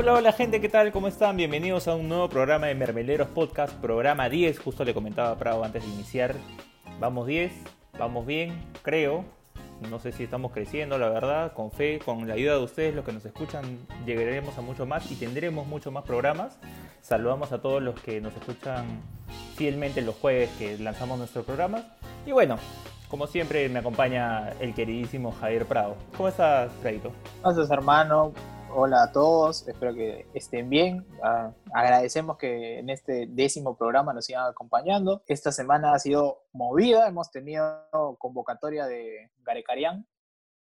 Hola, hola gente, ¿qué tal? ¿Cómo están? Bienvenidos a un nuevo programa de Mermeleros Podcast, programa 10. Justo le comentaba Prado antes de iniciar. Vamos 10, vamos bien, creo. No sé si estamos creciendo, la verdad. Con fe, con la ayuda de ustedes, los que nos escuchan, llegaremos a mucho más y tendremos mucho más programas. Saludamos a todos los que nos escuchan fielmente los jueves que lanzamos nuestros programas. Y bueno, como siempre me acompaña el queridísimo Javier Prado. ¿Cómo estás, Freito? Gracias, hermano. Hola a todos, espero que estén bien. Ah, agradecemos que en este décimo programa nos sigan acompañando. Esta semana ha sido movida, hemos tenido convocatoria de Garecarián.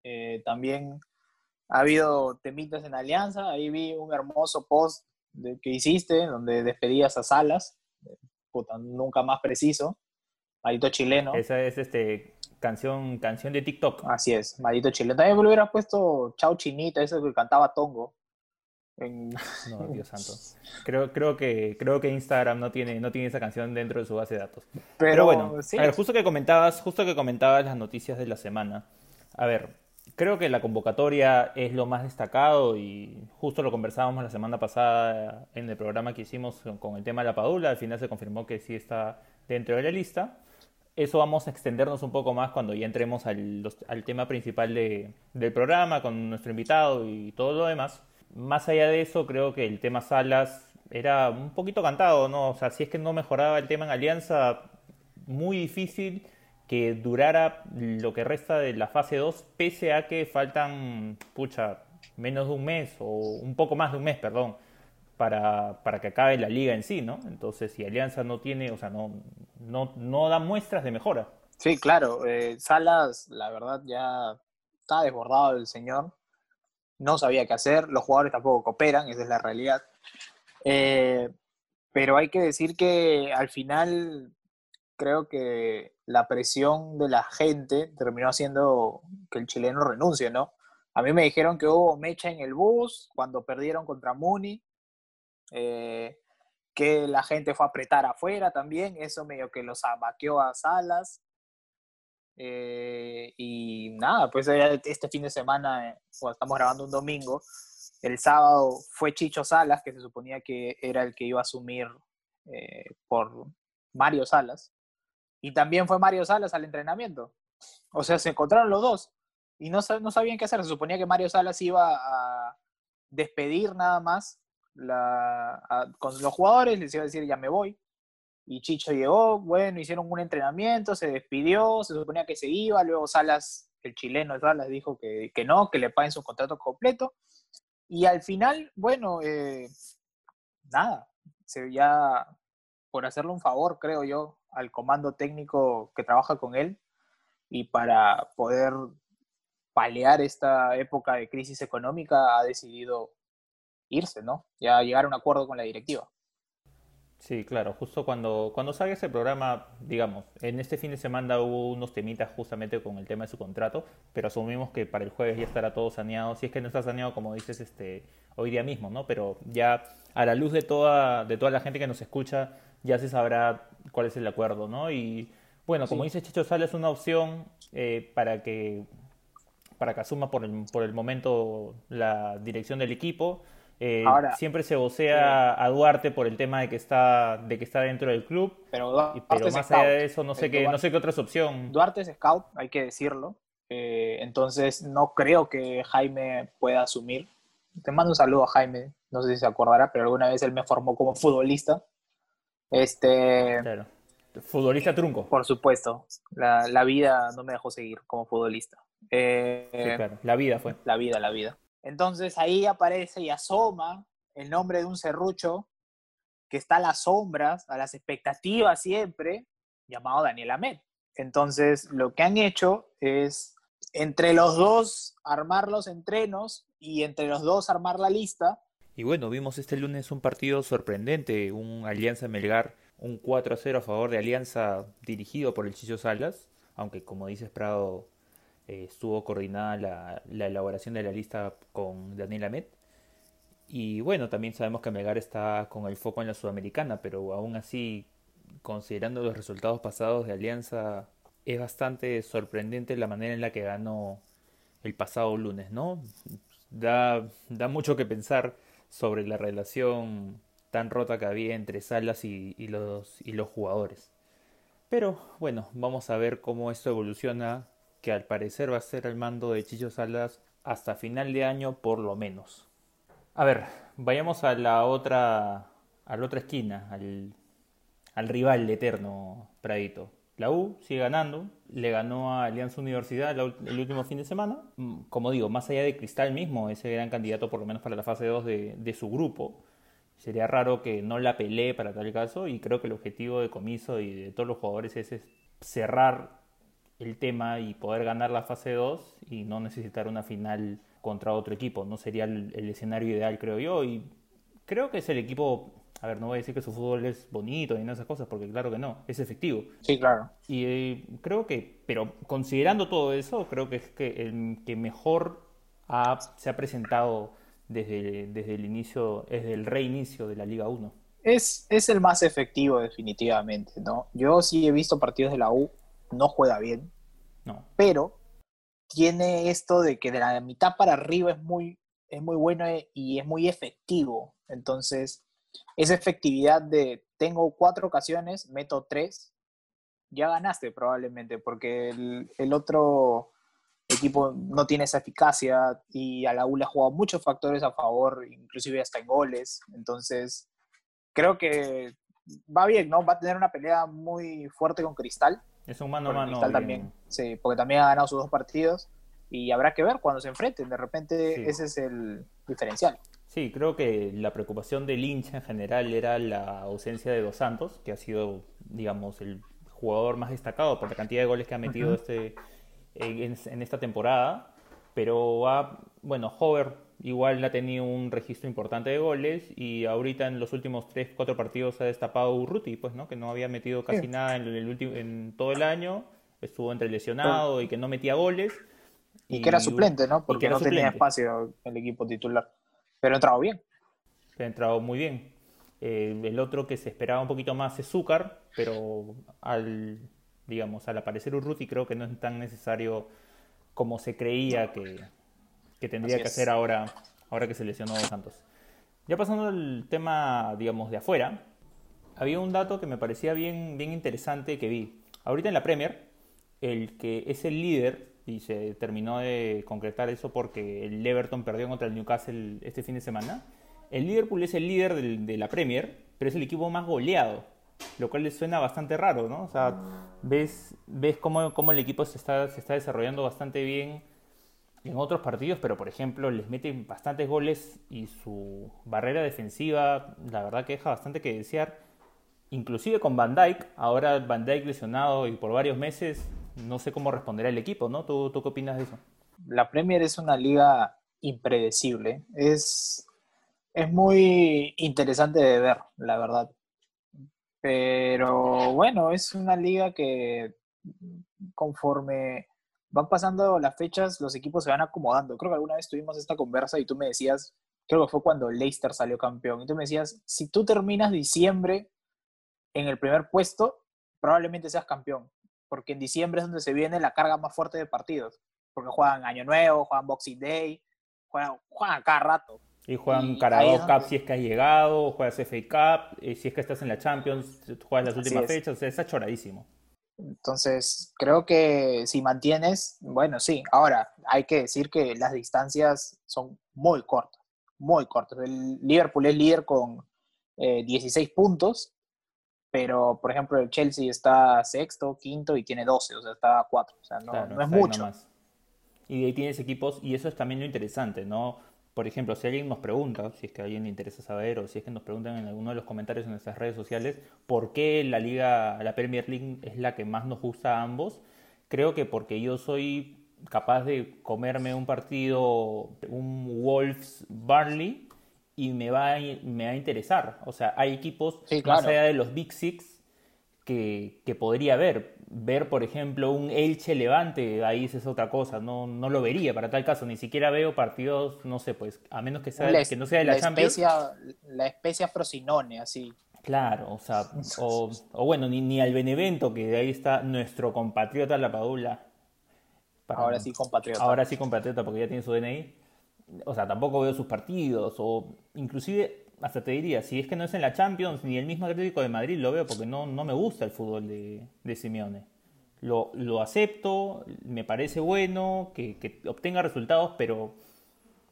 Eh, también ha habido temitas en Alianza. Ahí vi un hermoso post que hiciste donde despedías a Salas. Puta, nunca más preciso. Maldito chileno. Esa es este canción, canción de TikTok. Así es, maldito chileno. También me hubiera puesto Chao Chinita, eso que cantaba Tongo. No, Dios santo. Creo, creo, que, creo que Instagram no tiene, no tiene esa canción dentro de su base de datos. Pero, bueno, a ver, justo que comentabas, justo que comentabas las noticias de la semana. A ver, creo que la convocatoria es lo más destacado y justo lo conversábamos la semana pasada en el programa que hicimos con el tema de la Padula. Al final se confirmó que sí está dentro de la lista. Eso vamos a extendernos un poco más cuando ya entremos al, tema principal del programa con nuestro invitado y todo lo demás. Más allá de eso, creo que el tema Salas era un poquito cantado, ¿no? O sea, si es que no mejoraba el tema en Alianza, muy difícil que durara lo que resta de la fase 2, pese a que faltan, pucha, menos de un mes o un poco más de un mes, perdón, para, para que acabe la liga en sí, ¿no? Entonces, si Alianza no tiene, o sea, no, no, no da muestras de mejora. Sí, claro. Eh, Salas, la verdad, ya está desbordado el señor. No sabía qué hacer. Los jugadores tampoco cooperan, esa es la realidad. Eh, pero hay que decir que al final creo que la presión de la gente terminó haciendo que el chileno renuncie, ¿no? A mí me dijeron que hubo mecha en el bus cuando perdieron contra Muni. Eh, que la gente fue a apretar afuera también, eso medio que los abaqueó a Salas. Eh, y nada, pues este fin de semana, eh, estamos grabando un domingo, el sábado fue Chicho Salas, que se suponía que era el que iba a asumir por Mario Salas, y también fue Mario Salas al entrenamiento. O sea, se encontraron los dos y no, no sabían qué hacer. Se suponía que Mario Salas iba a despedir nada más con los jugadores, les iba a decir ya me voy. Y Chicho llegó, bueno, hicieron un entrenamiento, se despidió, se suponía que se iba, luego Salas, el chileno Salas, dijo que, que no, que le paguen su contrato completo. Y al final, bueno, eh, nada, se ya por hacerle un favor, creo yo, al comando técnico que trabaja con él y para poder paliar esta época de crisis económica, ha decidido irse, ¿no? Ya llegar a un acuerdo con la directiva. Sí, claro, justo cuando, cuando salga ese programa, digamos, en este fin de semana hubo unos temitas justamente con el tema de su contrato, pero asumimos que para el jueves ya estará todo saneado, si es que no está saneado como dices este hoy día mismo, ¿no? Pero ya a la luz de toda, de toda la gente que nos escucha, ya se sabrá cuál es el acuerdo, ¿no? Y bueno, como dice Chicho Sala, es una opción eh, para que para que asuma por el, por el momento la dirección del equipo eh, siempre se vocea a Duarte por el tema de que está de que está dentro del club, pero, más allá de eso no sé qué no sé qué otra opción. Duarte es scout, hay que decirlo. Eh, entonces no creo que Jaime pueda asumir. Te mando un saludo a Jaime, no sé si se acordará, pero alguna vez él me formó como futbolista. Este, claro. Futbolista trunco. Por supuesto. La, la, vida no me dejó seguir como futbolista. Eh, claro. La vida fue. La vida, la vida. Entonces ahí aparece y asoma el nombre de un serrucho que está a las sombras, a las expectativas siempre, llamado Daniel Ahmed. Entonces lo que han hecho es entre los dos armar los entrenos y entre los dos armar la lista. Y bueno, vimos este lunes un partido sorprendente, un Alianza Melgar, un 4 a 0 a favor de Alianza dirigido por el Chicho Salas, aunque como dices Prado, eh, estuvo coordinada la, la, elaboración de la lista con Daniel Amet. Y bueno, también sabemos que Melgar está con el foco en la Sudamericana, pero aún así, considerando los resultados pasados de Alianza, es bastante sorprendente la manera en la que ganó el pasado lunes, ¿no? Da, da mucho que pensar sobre la relación tan rota que había entre Salas y, los, y los jugadores. Pero bueno, vamos a ver cómo esto evoluciona, que al parecer va a ser el mando de Chicho Salas hasta final de año por lo menos. A ver, vayamos a la otra, a la otra esquina, al, al rival eterno, Pradito. La U sigue ganando, le ganó a Alianza Universidad el último fin de semana. Mm, como digo, más allá de Cristal mismo, ese gran candidato por lo menos para la fase 2 de, de su grupo. Sería raro que no la pelee para tal caso y creo que el objetivo de Comiso y de todos los jugadores es, cerrar el tema y poder ganar la fase 2 y no necesitar una final contra otro equipo. No sería el, el escenario ideal, creo yo. Y creo que es el equipo a ver, no voy a decir que su fútbol es bonito ni nada de esas cosas, porque claro que no, es efectivo. Sí, claro. Y eh, creo que, pero considerando todo eso, creo que es que el que mejor se ha presentado desde, desde el inicio, desde el reinicio de la Liga 1. Es, es el más efectivo definitivamente, ¿no? Yo sí he visto partidos de la U, no juega bien, no. pero tiene esto de que de la mitad para arriba es muy, es muy bueno y es muy efectivo. Entonces, esa efectividad de tengo cuatro ocasiones, meto tres, ya ganaste probablemente, porque el, otro equipo no tiene esa eficacia y a la U le ha jugado muchos factores a favor, inclusive hasta en goles. Entonces, creo que va bien, ¿no? Va a tener una pelea muy fuerte con Cristal. Es un mano a mano. Cristal también, sí, porque también ha ganado sus dos partidos y habrá que ver cuando se enfrenten. De repente, ese es el diferencial. Sí, creo que la preocupación del hincha en general era la ausencia de Dos Santos, que ha sido, digamos, el jugador más destacado por la cantidad de goles que ha metido este, en, esta temporada. Pero bueno, Hover igual ha tenido un registro importante de goles y ahorita en los últimos 3, 4 partidos ha destapado Urruti, pues, ¿no? Que no había metido casi nada en, el último, en todo el año, estuvo entre lesionado y que no metía goles. Y, que era suplente, ¿no? Porque no tenía espacio el equipo titular. Pero ha entrado bien. Ha entrado muy bien. Eh, el otro que se esperaba un poquito más es Zúcar, pero al, digamos, al aparecer Urruti creo que no es tan necesario como se creía que, tendría que hacer ahora, ahora que se lesionó Santos. Ya pasando al tema, digamos, de afuera, había un dato que me parecía bien, bien interesante que vi. Ahorita en la Premier, el que es el líder y se terminó de concretar eso porque el Everton perdió contra el Newcastle este fin de semana. El Liverpool es el líder de la Premier, pero es el equipo más goleado, lo cual le suena bastante raro, ¿no? O sea, ves, ves cómo, cómo el equipo se está, se está desarrollando bastante bien en otros partidos, pero por ejemplo les meten bastantes goles y su barrera defensiva, la verdad que deja bastante que desear. Inclusive con Van Dyke, ahora Van Dyke lesionado y por varios meses, no sé cómo responderá el equipo, ¿no? ¿Tú, ¿Tú qué opinas de eso? La Premier es una liga impredecible. Es, es muy interesante de ver, la verdad. Pero bueno, es una liga que conforme van pasando las fechas, los equipos se van acomodando. Creo que alguna vez tuvimos esta conversa y tú me decías, creo que fue cuando Leicester salió campeón, y tú me decías, si tú terminas diciembre en el primer puesto, probablemente seas campeón porque en diciembre es donde se viene la carga más fuerte de partidos, porque juegan Año Nuevo, juegan Boxing Day, juegan, juegan cada rato. Y juegan Carabao Cup si es que has llegado, juegas FA Cup, y si es que estás en la Champions, juegas las últimas fechas, o sea, está choradísimo. Entonces, creo que si mantienes, bueno, sí. Ahora, hay que decir que las distancias son muy cortas, muy cortas. El Liverpool es líder con 16 eh, puntos pero por ejemplo el Chelsea está sexto, quinto y tiene 12, o sea, está a 4, o sea, no, es mucho. Y ahí tienes equipos, y eso es también lo interesante, ¿no? Por ejemplo, si alguien nos pregunta, si es que a alguien le interesa saber, o si es que nos preguntan en alguno de los comentarios en nuestras redes sociales, ¿por qué la liga, la Premier League es la que más nos gusta a ambos? Creo que porque yo soy capaz de comerme un partido, un Wolves Barley, y me va a, me va a interesar. O sea, hay equipos más allá de los Big Six que, que, podría ver. Ver, por ejemplo, un Elche Levante, ahí es otra cosa, no, no lo vería para tal caso. Ni siquiera veo partidos, no sé, pues, a menos que, sea, que no sea de la, Champions. la especie Frosinone, así. Claro, o sea, o, o, bueno, ni, ni al Benevento, que de ahí está nuestro compatriota La Padula. ahora sí compatriota. Ahora sí compatriota, porque ya tiene su DNI o sea, tampoco veo sus partidos, o inclusive, hasta te diría, si es que no es en la Champions, ni el mismo Atlético de Madrid lo veo porque no, no me gusta el fútbol de, de Simeone. Lo, lo, acepto, me parece bueno, que, que, obtenga resultados, pero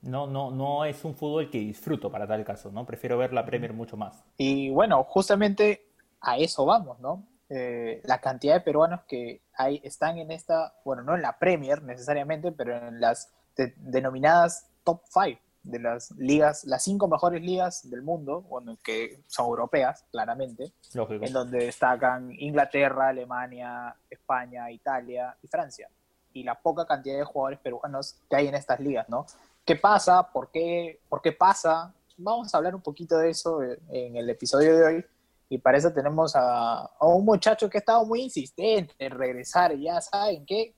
no, no, no es un fútbol que disfruto para tal caso, ¿no? Prefiero ver la Premier mucho más. Y bueno, justamente a eso vamos, ¿no? Eh, la cantidad de peruanos que hay, están en esta, bueno, no en la Premier necesariamente, pero en las denominadas top 5 de las ligas, las cinco mejores ligas del mundo, bueno, que son europeas, claramente, en donde destacan Inglaterra, Alemania, España, Italia y Francia. Y la poca cantidad de jugadores peruanos que hay en estas ligas, ¿no? ¿Qué pasa? ¿Por qué, ¿Por qué pasa? Vamos a hablar un poquito de eso en el episodio de hoy. Y para eso tenemos a, a un muchacho que ha estado muy insistente en regresar. Y ya saben que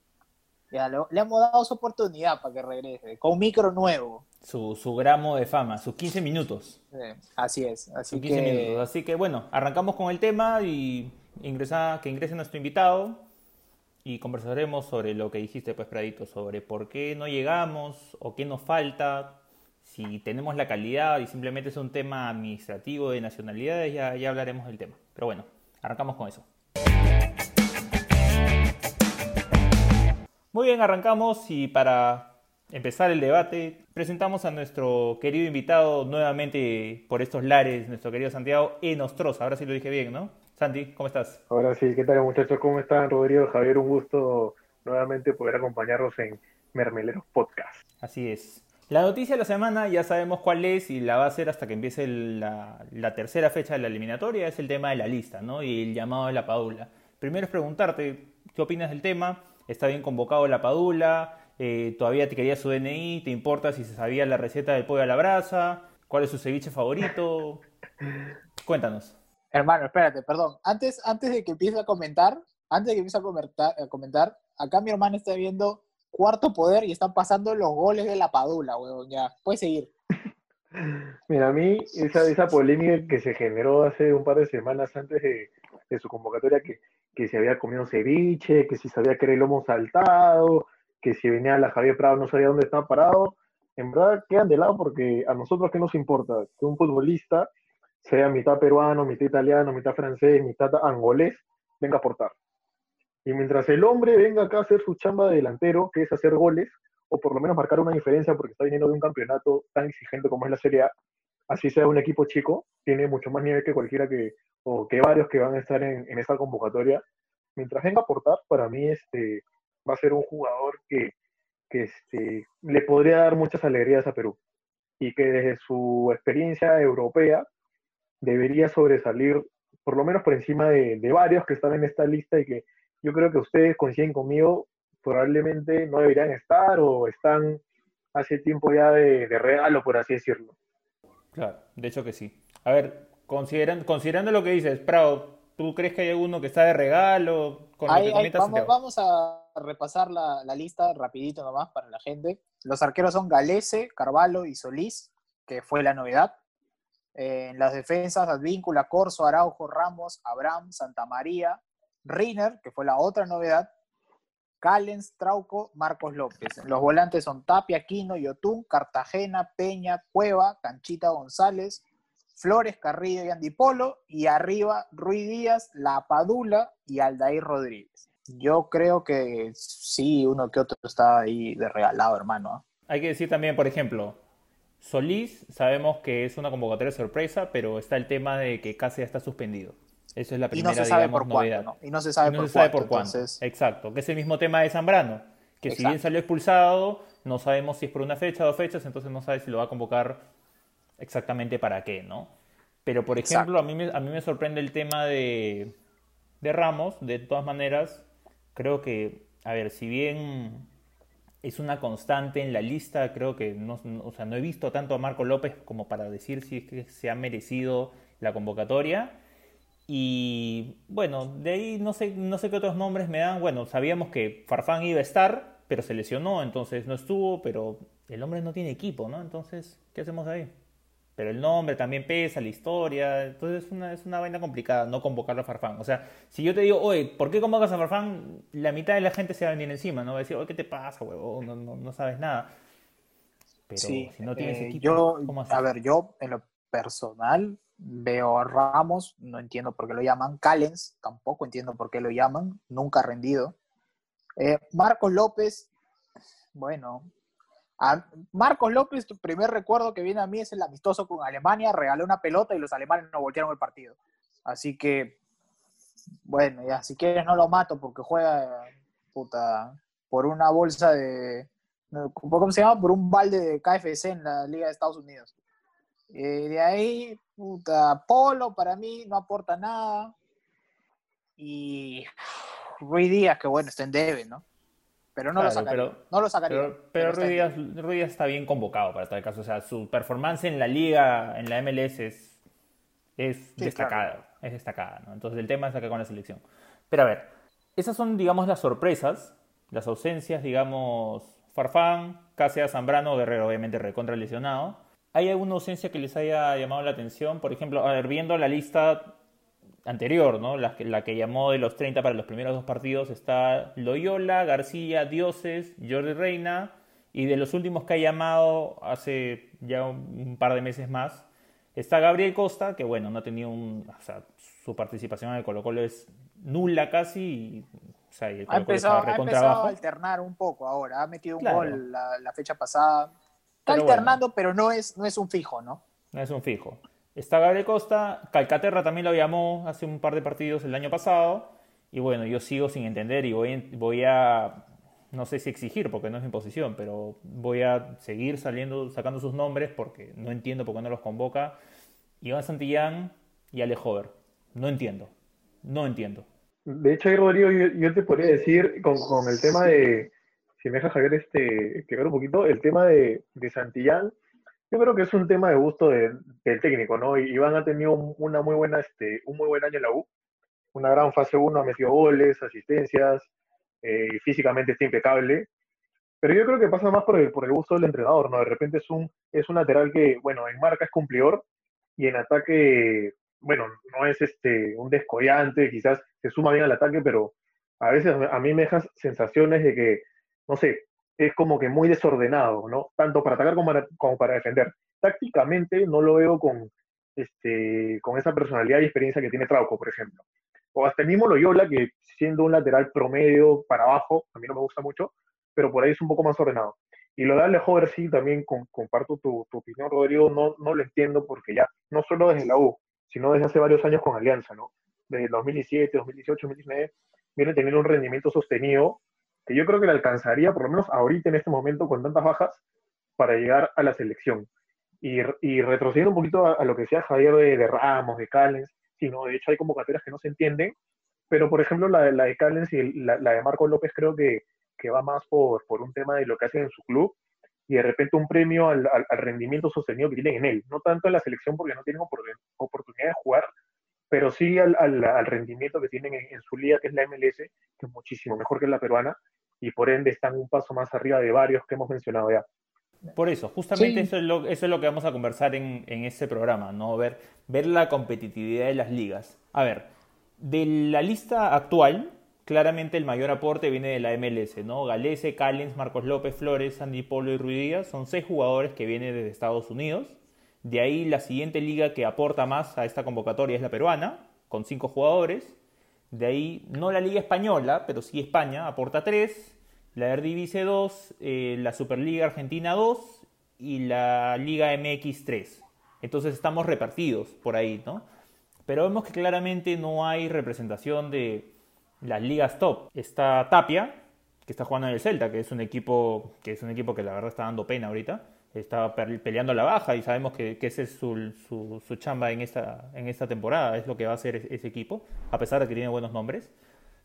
ya le, hemos dado su oportunidad para que regrese, con un micro nuevo. Su, su gramo de fama, sus 15 minutos. así es. Así que... Así que bueno, arrancamos con el tema y ingresa, que ingrese nuestro invitado y conversaremos sobre lo que dijiste, pues, Pradito, sobre por qué no llegamos o qué nos falta, si tenemos la calidad y simplemente es un tema administrativo de nacionalidades, ya, ya hablaremos del tema. Pero bueno, arrancamos con eso. Muy bien, arrancamos y para empezar el debate presentamos a nuestro querido invitado nuevamente por estos lares, nuestro querido Santiago Enostroza. Ahora sí lo dije bien, ¿no? Santi, ¿cómo estás? Ahora sí, ¿qué tal muchachos? ¿Cómo están? Rodrigo, Javier, un gusto nuevamente poder acompañarnos en Mermeleros Podcast. Así es. La noticia de la semana ya sabemos cuál es y la va a ser hasta que empiece la, la tercera fecha de la eliminatoria, es el tema de la lista, ¿no? Y el llamado de la Padula. Primero es preguntarte, ¿qué opinas del tema? está bien convocado la Padula, eh, todavía te quería su DNI, te importa si se sabía la receta del pollo a la brasa, cuál es su ceviche favorito. Cuéntanos. Hermano, espérate, perdón. Antes, antes de que empiece a comentar, antes de que empiece a comentar, a comentar, acá mi hermano está viendo cuarto poder y están pasando los goles de la Padula, weón. Ya, puedes seguir. Mira, a mí esa, esa polémica que se generó hace un par de semanas antes de, de su convocatoria, que que si había comido ceviche, que si sabía que era el lomo saltado, que si venía la Javier Prado no sabía dónde estaba parado. En verdad quedan de lado porque a nosotros qué nos importa que un futbolista sea mitad peruano, mitad italiano, mitad francés, mitad angolés, venga a aportar. Y mientras el hombre venga acá a hacer su chamba de delantero, que es hacer goles, o por lo menos marcar una diferencia porque está viniendo de un campeonato tan exigente como es la Serie A, así sea un equipo chico, tiene mucho más nivel que cualquiera que, o que varios que van a estar en, en esta convocatoria. Mientras venga a aportar, para mí este, va a ser un jugador que, que este, le podría dar muchas alegrías a Perú y que desde su experiencia europea debería sobresalir por lo menos por encima de, de, varios que están en esta lista y que yo creo que ustedes coinciden conmigo, probablemente no deberían estar o están hace tiempo ya de, de regalo, por así decirlo. Claro, de hecho que sí. A ver, considerando, considerando lo que dices, Prado, ¿tú crees que hay alguno que está de regalo? Con vamos, vamos, a repasar la, lista rapidito nomás para la gente. Los arqueros son Galese, Carvalho y Solís, que fue la novedad. en las defensas, Advíncula, Corso, Araujo, Ramos, Abraham, Santa María, Riner, que fue la otra novedad, Callens, Trauco, Marcos López. Los volantes son Tapia, Quino, Yotún, Cartagena, Peña, Cueva, Canchita González, Flores, Carrillo y Andipolo, y arriba Ruiz Díaz, La Padula y Aldair Rodríguez. Yo creo que sí, uno que otro está ahí de regalado, hermano. Hay que decir también, por ejemplo, Solís, sabemos que es una convocatoria sorpresa, pero está el tema de que casi está suspendido. Eso es la primera, y no se sabe por novedad. ¿no? Y no se sabe, por, cuánto, Exacto, que es el mismo tema de Zambrano, que si bien salió expulsado, no sabemos si es por una fecha o dos fechas, entonces no sabe si lo va a convocar exactamente para qué, ¿no? Pero, por ejemplo, a mí, me, a mí me sorprende el tema de, de Ramos, de todas maneras, creo que, a ver, si bien es una constante en la lista, creo que no, o sea, no he visto tanto a Marco López como para decir si es que se ha merecido la convocatoria. Y bueno, de ahí no sé, no sé qué otros nombres me dan. Bueno, sabíamos que Farfán iba a estar, pero se lesionó, entonces no estuvo, pero el hombre no tiene equipo, ¿no? Entonces, ¿qué hacemos ahí? Pero el nombre también pesa, la historia, entonces es una, es una vaina complicada no convocarlo a Farfán. O sea, si yo te digo, oye, ¿por qué convocas a Farfán? La mitad de la gente se va a venir encima, ¿no? Va a decir, oye, ¿qué te pasa, huevón? No, no, no, sabes nada. Pero si no tienes eh, equipo, yo, a ver, yo en lo personal veo a Ramos, no entiendo por qué lo llaman, Callens, tampoco entiendo por qué lo llaman, nunca ha rendido. Eh, Marcos López, bueno, Marcos López, tu primer recuerdo que viene a mí es el amistoso con Alemania, regaló una pelota y los alemanes no voltearon el partido. Así que, bueno, ya, si quieres no lo mato porque juega, puta, por una bolsa de, ¿cómo se llama? Por un balde de KFC en la Liga de Estados Unidos. Eh, de ahí, puta, Polo para mí no aporta nada. Y Ruiz Díaz, que bueno, está en debe, ¿no? Pero no lo sacaría. Pero, no lo sacaría. Pero, Ruiz, Díaz, está bien convocado para tal caso. O sea, su performance en la liga, en la MLS es, es destacada. Es destacada, ¿no? Entonces el tema es acá con la selección. Pero a ver, esas son, digamos, las sorpresas, las ausencias, digamos, Farfán, Cáceres, Zambrano, Guerrero, obviamente recontra lesionado. ¿Hay alguna ausencia que les haya llamado la atención? Por ejemplo, a ver, viendo la lista anterior, ¿no? La, la, que llamó de los 30 para los primeros dos partidos está Loyola, García, Dioses, Jordi Reina y de los últimos que ha llamado hace ya un, par de meses más está Gabriel Costa, que bueno, no ha tenido un, o sea, su participación en el Colo Colo es nula casi y, o sea, el Colo ha empezado, ha empezado a alternar un poco ahora, ha metido un gol la, fecha pasada, está alternando, pero no es, no es un fijo, ¿no? No es un fijo. Está Gabriel Costa, Calcaterra también lo llamó hace un par de partidos el año pasado. Y bueno, yo sigo sin entender y voy, voy a, no sé si exigir porque no es mi posición, pero voy a seguir saliendo, sacando sus nombres porque no entiendo por qué no los convoca. Iván Santillán y Ale Hover. No entiendo, no entiendo. De hecho, ahí Rodrigo, yo, te podría decir con, el tema de, si me deja Javier este, que ver un poquito, el tema de, de Santillán yo creo que es un tema de gusto del técnico, ¿no? Iván ha tenido una muy buena, este, un muy buen año en la U, una gran fase 1, ha metido goles, asistencias, eh, físicamente está impecable, pero yo creo que pasa más por el, por el gusto del entrenador, ¿no? De repente es un, es un lateral que, bueno, en marca es cumplidor y en ataque, bueno, no es este, un descollante, quizás se suma bien al ataque, pero a veces a mí me deja sensaciones de que, no sé, es como que muy desordenado, ¿no? Tanto para atacar como para, defender. Tácticamente no lo veo con, este, con esa personalidad y experiencia que tiene Trauco, por ejemplo. O hasta el mismo Loyola, que siendo un lateral promedio para abajo, a mí no me gusta mucho, pero por ahí es un poco más ordenado. Y lo de Ale Hover, sí, también comparto tu, opinión, Rodrigo, no, no lo entiendo porque ya, no solo desde la U, sino desde hace varios años con Alianza, ¿no? Desde el 2017, 2018, 2019, viene teniendo un rendimiento sostenido que yo creo que le alcanzaría, por lo menos ahorita en este momento, con tantas bajas, para llegar a la selección. Y, y retrocediendo un poquito a, lo que decía Javier de, Ramos, de Callens, sí, no, de hecho hay convocatorias que no se entienden, pero por ejemplo la, la de Callens y la, de Marco López creo que, que va más por, por un tema de lo que hacen en su club y de repente un premio al, al, rendimiento sostenido que tienen en él. No tanto en la selección porque no tienen oportunidad de jugar, pero sí al, al rendimiento que tienen en, en, su liga, que es la MLS, que es muchísimo mejor que la peruana, y por ende están un paso más arriba de varios que hemos mencionado ya. Por eso, justamente eso, es lo, eso es lo que vamos a conversar en, en este programa, ¿no? Ver, ver la competitividad de las ligas. A ver, de la lista actual, claramente el mayor aporte viene de la MLS, ¿no? Galese, Callens, Marcos López, Flores, Sandy Polo y Ruidías son seis jugadores que vienen desde Estados Unidos. De ahí la siguiente liga que aporta más a esta convocatoria es la peruana, con cinco jugadores. De ahí, no la Liga Española, pero sí España, aporta 3, la Eredivisie 2, eh, la Superliga Argentina 2 y la Liga MX 3. Entonces estamos repartidos por ahí, ¿no? Pero vemos que claramente no hay representación de las ligas top. Está Tapia, que está jugando en el Celta, que es un equipo que es un equipo que la verdad está dando pena ahorita estaba peleando la baja y sabemos que, que ese es su, su, chamba en esta, en esta temporada, es lo que va a hacer ese equipo, a pesar de que tiene buenos nombres.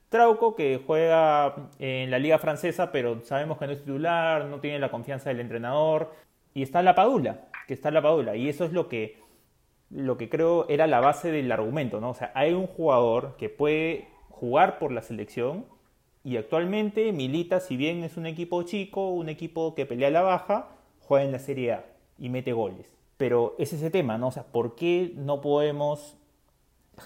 Trauco, que juega en la liga francesa, pero sabemos que no es titular, no tiene la confianza del entrenador. Y está la Padula, que está la Padula. Y eso es lo que, lo que creo era la base del argumento, ¿no? O sea, hay un jugador que puede jugar por la selección y actualmente milita, si bien es un equipo chico, un equipo que pelea la baja, juega en la Serie A y mete goles. Pero es ese tema, ¿no? O sea, ¿por qué no podemos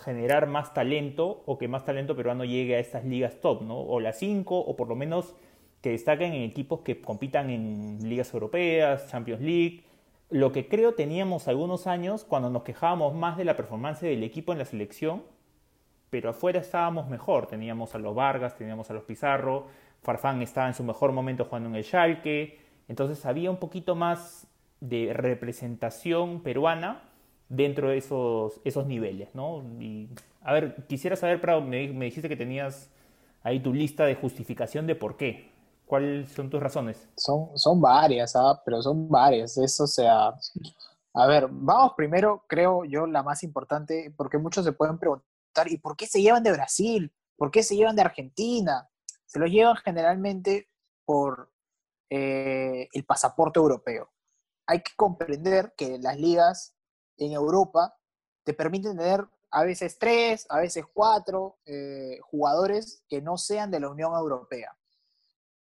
generar más talento o que más talento peruano llegue a estas ligas top, ¿no? O las cinco, o por lo menos que destaquen en equipos que compitan en ligas europeas, Champions League. Lo que creo teníamos algunos años cuando nos quejábamos más de la performance del equipo en la selección, pero afuera estábamos mejor. Teníamos a los Vargas, teníamos a los Pizarro, Farfán estaba en su mejor momento jugando en el Schalke, entonces había un poquito más de representación peruana dentro de esos, esos niveles, ¿no? Y, a ver, quisiera saber, Prado, me, me dijiste que tenías ahí tu lista de justificación de por qué. ¿Cuáles son tus razones? Son, son varias, ¿ah? pero son varias. Eso, sea, a ver, vamos primero, creo yo, la más importante, porque muchos se pueden preguntar, ¿y por qué se llevan de Brasil? ¿Por qué se llevan de Argentina? Se los llevan generalmente por eh, el pasaporte europeo. Hay que comprender que las ligas en Europa te permiten tener a veces tres, a veces cuatro eh, jugadores que no sean de la Unión Europea.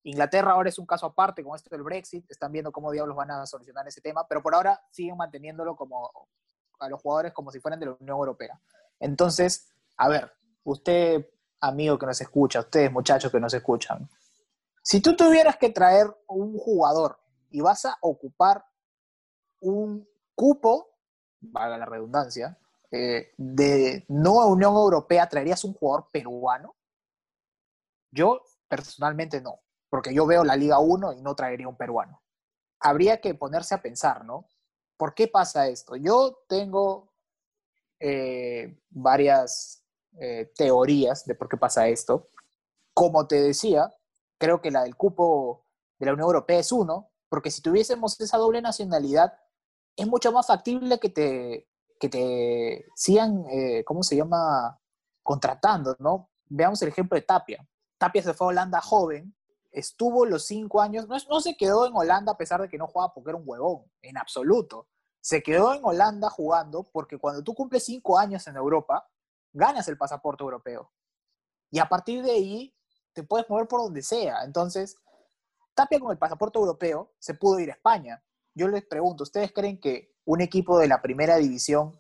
Inglaterra ahora es un caso aparte con esto del Brexit, están viendo cómo diablos van a solucionar ese tema, pero por ahora siguen manteniéndolo como a los jugadores como si fueran de la Unión Europea. Entonces, a ver, usted, amigo que nos escucha, ustedes muchachos que nos escuchan, si tú tuvieras que traer un jugador y vas a ocupar un cupo, valga la redundancia, eh, de no a Unión Europea, ¿traerías un jugador peruano? Yo personalmente no, porque yo veo la Liga 1 y no traería un peruano. Habría que ponerse a pensar, ¿no? ¿Por qué pasa esto? Yo tengo eh, varias eh, teorías de por qué pasa esto. Como te decía, creo que la del cupo de la Unión Europea es uno, porque si tuviésemos esa doble nacionalidad, es mucho más factible que te, que te sigan, eh, ¿cómo se llama?, contratando, ¿no? Veamos el ejemplo de Tapia. Tapia se fue a Holanda joven, estuvo los cinco años, no, no se quedó en Holanda a pesar de que no jugaba porque era un huevón, en absoluto. Se quedó en Holanda jugando porque cuando tú cumples cinco años en Europa, ganas el pasaporte europeo. Y a partir de ahí te puedes mover por donde sea. Entonces, Tapia con el pasaporte europeo se pudo ir a España. Yo les pregunto, ¿ustedes creen que un equipo de la primera división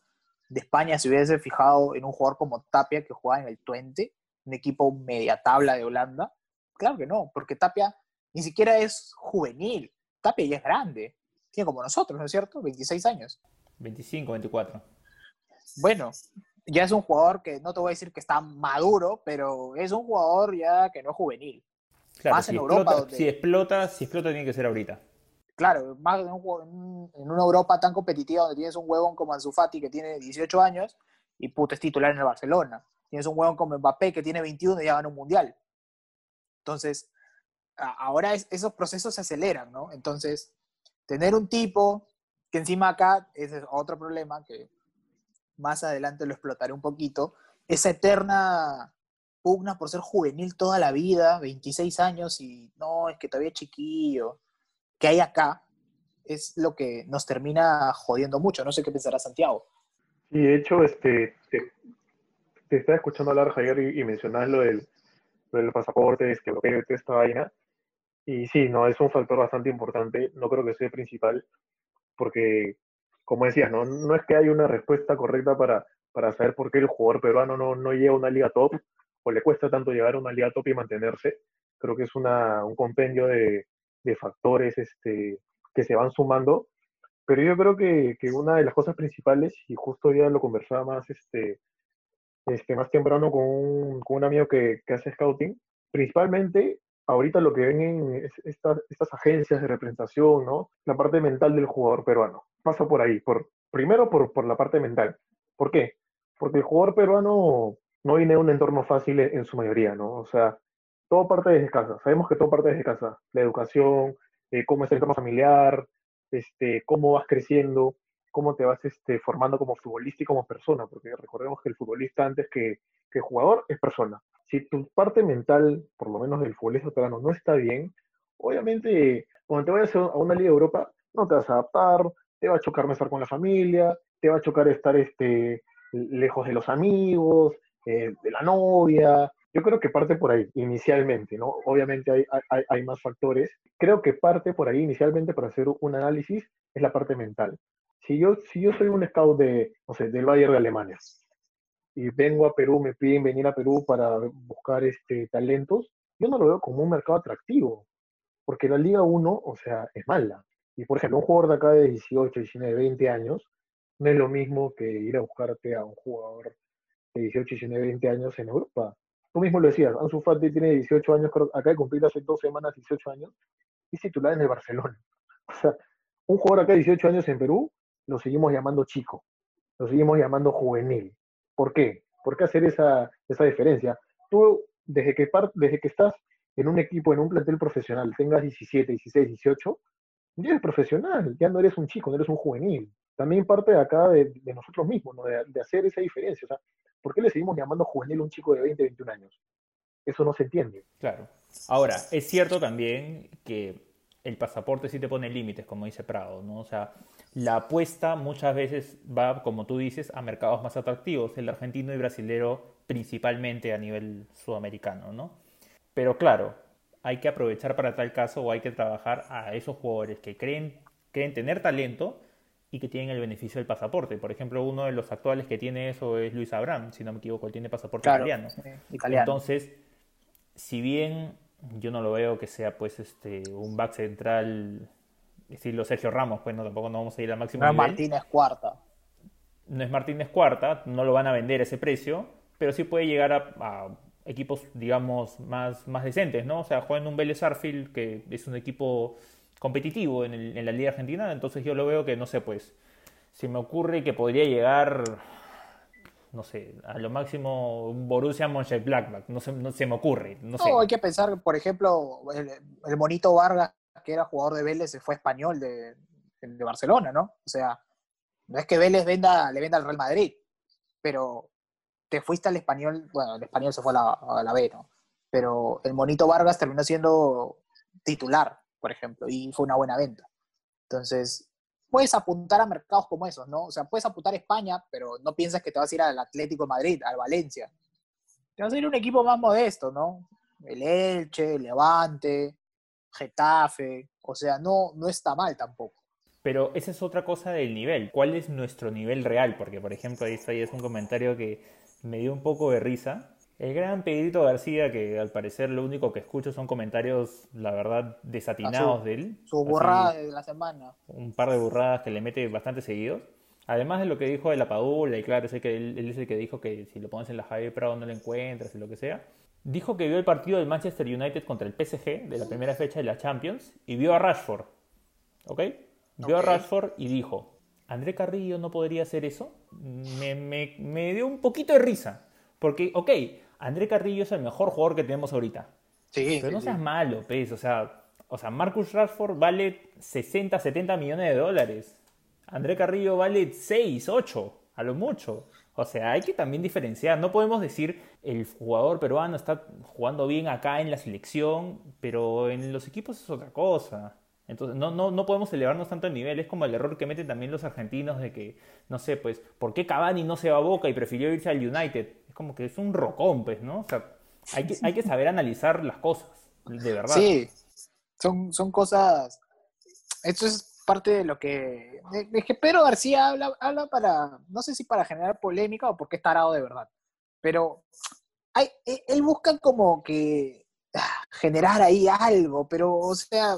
de España se hubiese fijado en un jugador como Tapia que juega en el Twente, un equipo media tabla de Holanda? Claro que no, porque Tapia ni siquiera es juvenil. Tapia ya es grande. Tiene como nosotros, ¿no es cierto? 26 años. 25, 24. Bueno, ya es un jugador que no te voy a decir que está maduro, pero es un jugador ya que no es juvenil. más en Europa. Si explota, si explota tiene que ser ahorita. Claro, más en, una Europa tan competitiva donde tienes un huevón como Ansu Fati que tiene 18 años y puto es titular en el Barcelona. Tienes un huevón como Mbappé que tiene 21 y ya gana un mundial. Entonces, ahora esos procesos se aceleran, ¿no? Entonces, tener un tipo que encima acá, ese es otro problema que más adelante lo explotaré un poquito, esa eterna pugna por ser juvenil toda la vida, 26 años y no, es que todavía es chiquillo, que hay acá, es lo que nos termina jodiendo mucho. No sé qué pensará Santiago. Sí, de hecho, este, te, estaba escuchando hablar, Javier, y, y lo del, del pasaporte, es que lo que esta vaina. Y sí, no, es un factor bastante importante, no creo que sea el principal, porque como decías, ¿no? no es que haya una respuesta correcta para, para saber por qué el jugador peruano no, no llega a una liga top o le cuesta tanto llegar a una liga top y mantenerse. Creo que es una, un compendio de, de factores este, que se van sumando. Pero yo creo que, que, una de las cosas principales, y justo ya lo conversaba más, este, este, más temprano con un, con un amigo que, que, hace scouting, principalmente ahorita lo que ven estas, estas agencias de representación, ¿no? La parte mental del jugador peruano pasa por ahí, por, primero por, por la parte mental. ¿Por qué? Porque el jugador peruano no viene de un entorno fácil en, su mayoría, ¿no? O sea, todo parte desde casa. Sabemos que todo parte desde casa. La educación, eh, cómo es el entorno familiar, este, cómo vas creciendo, cómo te vas este, formando como futbolista y como persona, porque recordemos que el futbolista antes que, que jugador es persona. Si tu parte mental, por lo menos del futbolista peruano, no está bien, obviamente cuando te vayas a una Liga de Europa, no te vas a adaptar, te va a chocar no estar con la familia, te va a chocar estar este, lejos de los amigos, eh, de la novia. Yo creo que parte por ahí, inicialmente, ¿no? Obviamente hay, hay, hay, más factores. Creo que parte por ahí, inicialmente, para hacer un análisis, es la parte mental. Si yo, si yo soy un scout de, no sé, del Bayern de Alemania, y vengo a Perú, me piden venir a Perú para buscar este, talentos, yo no lo veo como un mercado atractivo. porque la Liga 1, o sea, es mala. Y por ejemplo, un jugador de acá de 18, 19, 20 años, no es lo mismo que ir a buscarte a un jugador de 18, 19, 20 años en Europa. Tú mismo lo decías, Ansu Fati tiene 18 años, acá de cumplir hace dos semanas 18 años, y titular en el Barcelona. O sea, un jugador acá de 18 años en Perú, lo seguimos llamando chico, lo seguimos llamando juvenil. ¿Por qué? ¿Por qué hacer esa, esa diferencia? Tú, desde que, desde que estás en un equipo, en un plantel profesional, tengas 17, 16, 18, ya eres profesional, ya no eres un chico, no eres un juvenil. También parte de acá de, nosotros mismos, ¿no? de, hacer esa diferencia. O sea, ¿por qué le seguimos llamando juvenil a un chico de 20, 21 años? Eso no se entiende. Claro. Ahora, es cierto también que el pasaporte sí te pone límites, como dice Prado, ¿no? O sea, la apuesta muchas veces va, como tú dices, a mercados más atractivos, el argentino y brasilero principalmente a nivel sudamericano, ¿no? Pero claro, hay que aprovechar para tal caso o hay que trabajar a esos jugadores que creen, creen tener talento y que tienen el beneficio del pasaporte. Por ejemplo, uno de los actuales que tiene eso es Luis Abraham, si no me equivoco, él tiene pasaporte italiano. italiano. Entonces, si bien yo no lo veo que sea pues este un back central estilo Sergio Ramos, pues no tampoco no vamos a ir al máximo. No es Martínez cuarta. No es Martínez cuarta, no lo van a vender a ese precio, pero sí puede llegar a, equipos, digamos, más, más decentes, ¿no? O sea, juega en un Vélez Arfield, que es un equipo competitivo en, en la Liga Argentina, entonces yo lo veo que, no sé, pues, si me ocurre que podría llegar no sé, a lo máximo Borussia Mönchengladbach, no se, no se me ocurre, no, sé. hay que pensar, por ejemplo, el, el, Monito Vargas, que era jugador de Vélez, se fue español de, de, Barcelona, ¿no? O sea, no es que Vélez venda, le venda al Real Madrid, pero te fuiste al español, bueno, el español se fue a la, a la B, ¿no? Pero el Monito Vargas terminó siendo titular, por ejemplo, y fue una buena venta. Entonces, puedes apuntar a mercados como esos, ¿no? O sea, puedes apuntar a España, pero no piensas que te vas a ir al Atlético Madrid, al Valencia. Te vas a ir a un equipo más modesto, ¿no? El Elche, el Levante, Getafe, o sea, no, no está mal tampoco. Pero esa es otra cosa del nivel. ¿Cuál es nuestro nivel real? Porque, por ejemplo, ahí está ahí es un comentario que me dio un poco de risa. El gran Pedrito García, que al parecer lo único que escucho son comentarios, la verdad, desatinados de él. Su burrada de la semana. Un par de burradas que le mete bastante seguidos. Además de lo que dijo de la Padula, y claro, sé que él, es el que dijo que si lo pones en la Javier Prado no lo encuentras y lo que sea. Dijo que vio el partido del Manchester United contra el PSG de la primera fecha de la Champions y vio a Rashford. ¿Ok? Vio a Rashford y dijo, ¿André Carrillo no podría hacer eso? Me, me, me dio un poquito de risa. Porque, ok, André Carrillo es el mejor jugador que tenemos ahorita. Sí. Pero no seas malo, pues. O sea, o sea, Marcus Rashford vale 60, 70 millones de dólares. André Carrillo vale 6, 8, a lo mucho. O sea, hay que también diferenciar. No podemos decir el jugador peruano está jugando bien acá en la selección, pero en los equipos es otra cosa. Entonces, no, no, no podemos elevarnos tanto el nivel. Es como el error que meten también los argentinos de que, no sé, pues, ¿por qué Cavani no se va a Boca y prefirió irse al United? como que es un rocón, pues, ¿no? O sea, hay que, hay que saber analizar las cosas, de verdad. Sí, son, son cosas. Esto es parte de lo que. Es que Pedro García habla, habla para. No sé si para generar polémica o porque es tarado de verdad. Pero hay, e, él busca como que ah, generar ahí algo, pero, o sea.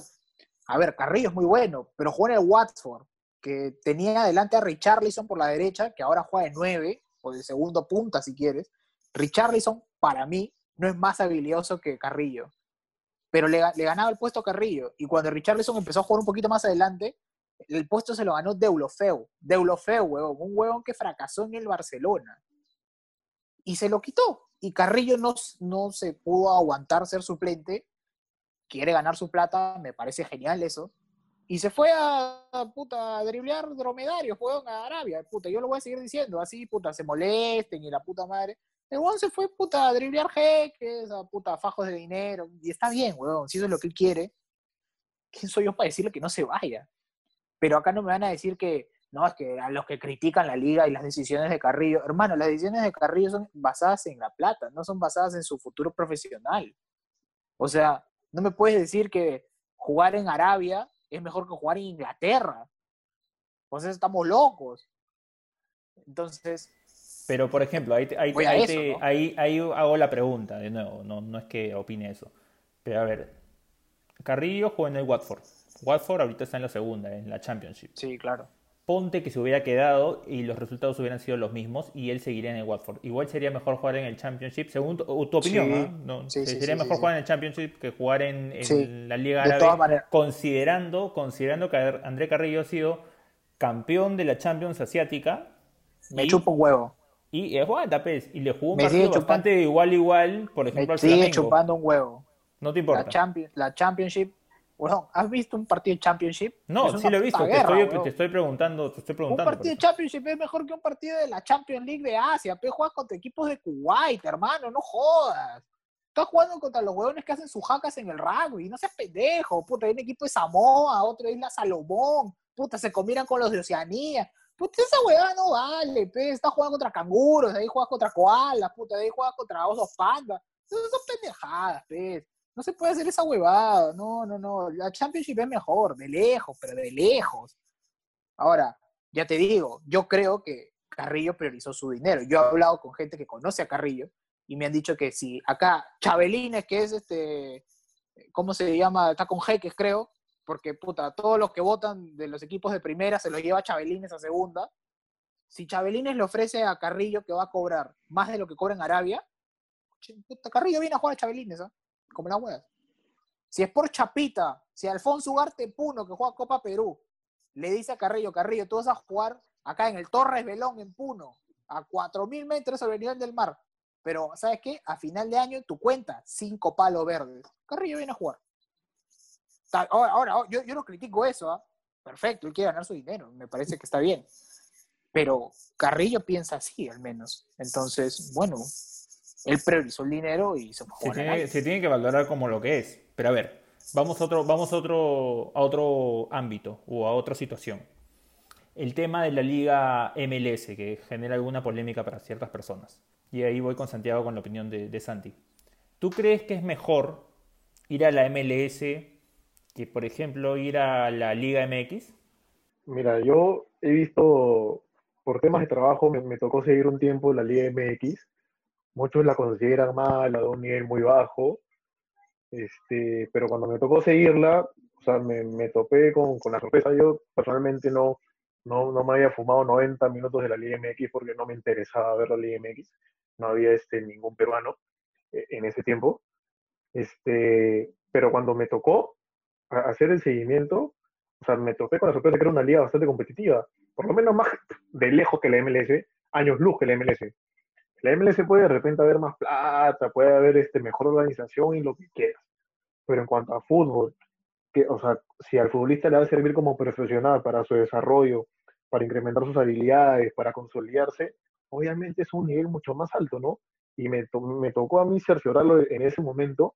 A ver, Carrillo es muy bueno, pero juega en el Watford, que tenía adelante a Richarlison por la derecha, que ahora juega de 9, de segundo punta si quieres, Richarlison para mí no es más habilidoso que Carrillo. Pero le, ganaba el puesto a Carrillo. Y cuando Richarlison empezó a jugar un poquito más adelante, el puesto se lo ganó Deulofeu. Deulofeu, huevón, un huevón que fracasó en el Barcelona. Y se lo quitó. Y Carrillo no, no se pudo aguantar ser suplente. Quiere ganar su plata, me parece genial eso. Y se fue a, puta, a driblear dromedarios, fueron a Arabia, puta, yo lo voy a seguir diciendo, así, puta, se molesten y la puta madre. El weón se fue, puta, a driblear jeques, a puta, fajos de dinero, y está bien, weón, si eso es lo que él quiere, ¿quién soy yo para decirle que no se vaya? Pero acá no me van a decir que, no, es que a los que critican la liga y las decisiones de Carrillo, hermano, las decisiones de Carrillo son basadas en la plata, no son basadas en su futuro profesional. O sea, no me puedes decir que jugar en Arabia es mejor que jugar en Inglaterra. Pues estamos locos. Entonces. Pero, por ejemplo, ahí, ahí, ahí, hago la pregunta de nuevo, no, no es que opine eso. Pero a ver, Carrillo jugó en el Watford. Watford ahorita está en la segunda, en la Championship. Sí, claro. Ponte que se hubiera quedado y los resultados hubieran sido los mismos y él seguiría en el Watford. Igual sería mejor jugar en el Championship, según tu, opinión. ¿no? sería mejor jugar en el Championship que jugar en, la Liga Árabe, considerando, considerando que André Carrillo ha sido campeón de la Champions Asiática. Me chupo un huevo. Y es bueno, pues, y le jugó un partido bastante igual igual, por ejemplo, Me sigue chupando un huevo. No te importa. La, la Championship bueno, ¿has visto un partido de Championship? No, sí lo he visto. te, estoy, preguntando, te estoy preguntando. Un partido de Championship es mejor que un partido de la Champions League de Asia. Pero juegas contra equipos de Kuwait, hermano, no jodas. Estás jugando contra los huevones que hacen sus jacas en el rugby. No seas pendejo. Puta, hay un equipo de Samoa, otro de Isla Salomón. Puta, se combinan con los de Oceanía. Puta, esa huevada no vale, pe. Estás jugando contra canguros, de ahí juegas contra koalas, puta, de ahí juegas contra osos pandas. Esas son pendejadas, pe. No se puede hacer esa huevada. No, no, no. La Championship es mejor, de lejos, pero de lejos. Ahora, ya te digo, yo creo que Carrillo priorizó su dinero. Yo he hablado con gente que conoce a Carrillo y me han dicho que si acá Chabelines, que es este, ¿cómo se llama? Está con jeques, creo, porque puta, todos los que votan de los equipos de primera se los lleva Chabelines a segunda. Si Chabelines le ofrece a Carrillo que va a cobrar más de lo que cobra en Arabia, puta, Carrillo viene a jugar a Chabelines, ¿ah? Como la web. Si es por Chapita, si Alfonso Ugarte Puno, que juega Copa Perú, le dice a Carrillo, Carrillo, tú vas a jugar acá en el Torres Belón en Puno, a 4.000 metros sobre el nivel del mar. Pero, ¿sabes qué? A final de año, tu cuenta, cinco palos verdes. Carrillo viene a jugar. Ahora, yo, no critico eso, ¿ah? Perfecto, él quiere ganar su dinero, me parece que está bien. Pero Carrillo piensa así, al menos. Entonces, bueno, él priorizó el dinero y se fue se tiene, se tiene que valorar como lo que es. Pero a ver, vamos a otro, vamos a otro, a otro ámbito o a otra situación. El tema de la liga MLS, que genera alguna polémica para ciertas personas. Y ahí voy con Santiago con la opinión de, de Santi. ¿Tú crees que es mejor ir a la MLS que, por ejemplo, ir a la Liga MX? Mira, yo he visto, por temas de trabajo, me, me tocó seguir un tiempo la Liga MX muchos la consideran mala, de un nivel muy bajo, este, pero cuando me tocó seguirla, o sea, me, me topé con, con, la sorpresa. Yo personalmente no, no, no, me había fumado 90 minutos de la Liga MX porque no me interesaba ver la Liga MX. No había este, ningún peruano eh, en ese tiempo. Este, pero cuando me tocó hacer el seguimiento, o sea, me topé con la sorpresa que era una liga bastante competitiva, por lo menos más de lejos que la MLS, años luz que la MLS. La MLS puede de repente haber más plata, puede haber este, mejor organización y lo que quieras. Pero en cuanto a fútbol, que, o sea, si al futbolista le va a servir como profesional para su desarrollo, para incrementar sus habilidades, para consolidarse, obviamente es un nivel mucho más alto, ¿no? Y me, me tocó a mí cerciorarlo en ese momento,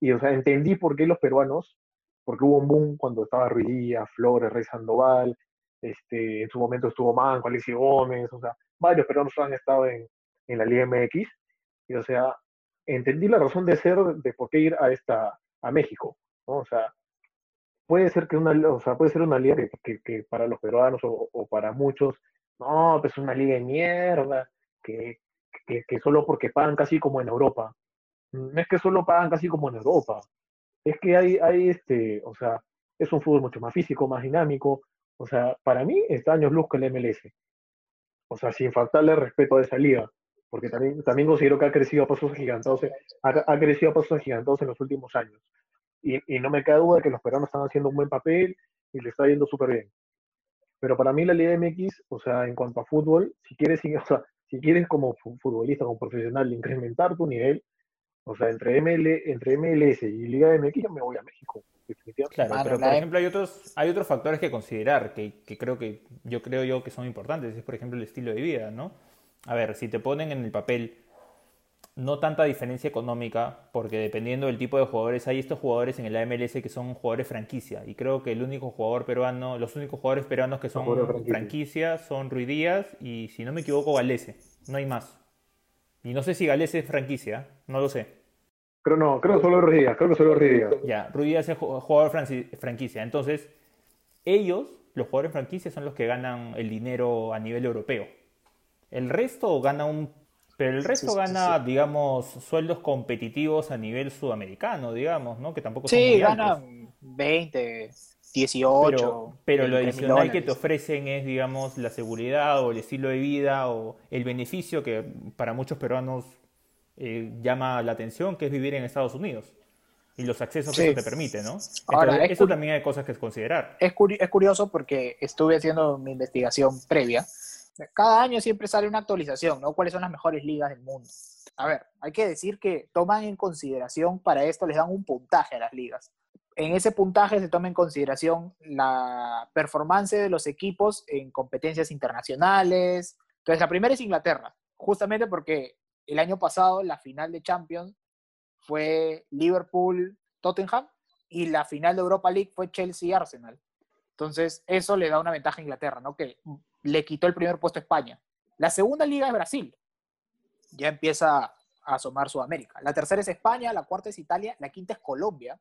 y o sea, entendí por qué los peruanos, porque hubo un boom cuando estaba Ruidía, Flores, Rey Sandoval, este, en su momento estuvo Manco, Alexis Gómez, o sea, varios peruanos han estado en, en la Liga MX. Y, o sea, entendí la razón de ser de por qué ir a esta a México. O sea, puede ser que una, o sea, puede ser una liga que, que, para los peruanos o, para muchos, no, pues una liga de mierda, que, que, solo porque pagan casi como en Europa. No es que solo pagan casi como en Europa, es que hay, hay este, o sea, es un fútbol mucho más físico, más dinámico, o sea, para mí está años luz con el MLS. O sea, sin faltarle respeto a esa liga porque también, también considero que ha crecido a pasos gigantados, ha, crecido a pasos gigantados en los últimos años. Y, y, no me queda duda de que los peruanos están haciendo un buen papel y le está yendo súper bien. Pero para mí la Liga MX, o sea, en cuanto a fútbol, si quieres, o sea, si quieres como futbolista, como profesional, incrementar tu nivel, o sea, entre, ML, entre MLS y Liga MX, yo me voy a México. Claro, pero por ejemplo hay otros, hay otros factores que considerar que, que creo que yo creo yo que son importantes. Es por ejemplo el estilo de vida, ¿no? A ver, si te ponen en el papel no tanta diferencia económica, porque dependiendo del tipo de jugadores, hay estos jugadores en el AMLS que son jugadores franquicia. Y creo que el único jugador peruano, los únicos jugadores peruanos que son franquicia. son Ruiz Díaz y, si no me equivoco, Galese. No hay más. Y no sé si Galese es franquicia, no lo sé. Creo no, creo solo Ruiz Díaz, creo que solo Ruiz Díaz. Ya, Ruiz Díaz es jugador franquicia. Entonces, ellos, los jugadores franquicia, son los que ganan el dinero a nivel europeo. El resto gana un Pero el resto gana, digamos, sueldos competitivos a nivel sudamericano, digamos, ¿no? Que tampoco son Sí, ganan 20, 18. Pero, lo adicional que te ofrecen es, digamos, la seguridad o el estilo de vida o el beneficio que para muchos peruanos eh, llama la atención, que es vivir en Estados Unidos. Y los accesos que eso te permite, ¿no? Ahora, eso también hay cosas que considerar. Es, es curioso porque estuve haciendo mi investigación previa cada año siempre sale una actualización, ¿no? ¿Cuáles son las mejores ligas del mundo? A ver, hay que decir que toman en consideración, para esto les dan un puntaje a las ligas. En ese puntaje se toma en consideración la performance de los equipos en competencias internacionales. Entonces, la primera es Inglaterra, justamente porque el año pasado la final de Champions fue Liverpool-Tottenham y la final de Europa League fue Chelsea-Arsenal. Entonces, eso le da una ventaja a Inglaterra, ¿no? Que le quitó el primer puesto a España. La segunda liga es Brasil. Ya empieza a asomar Sudamérica. La tercera es España, la cuarta es Italia, la quinta es Colombia,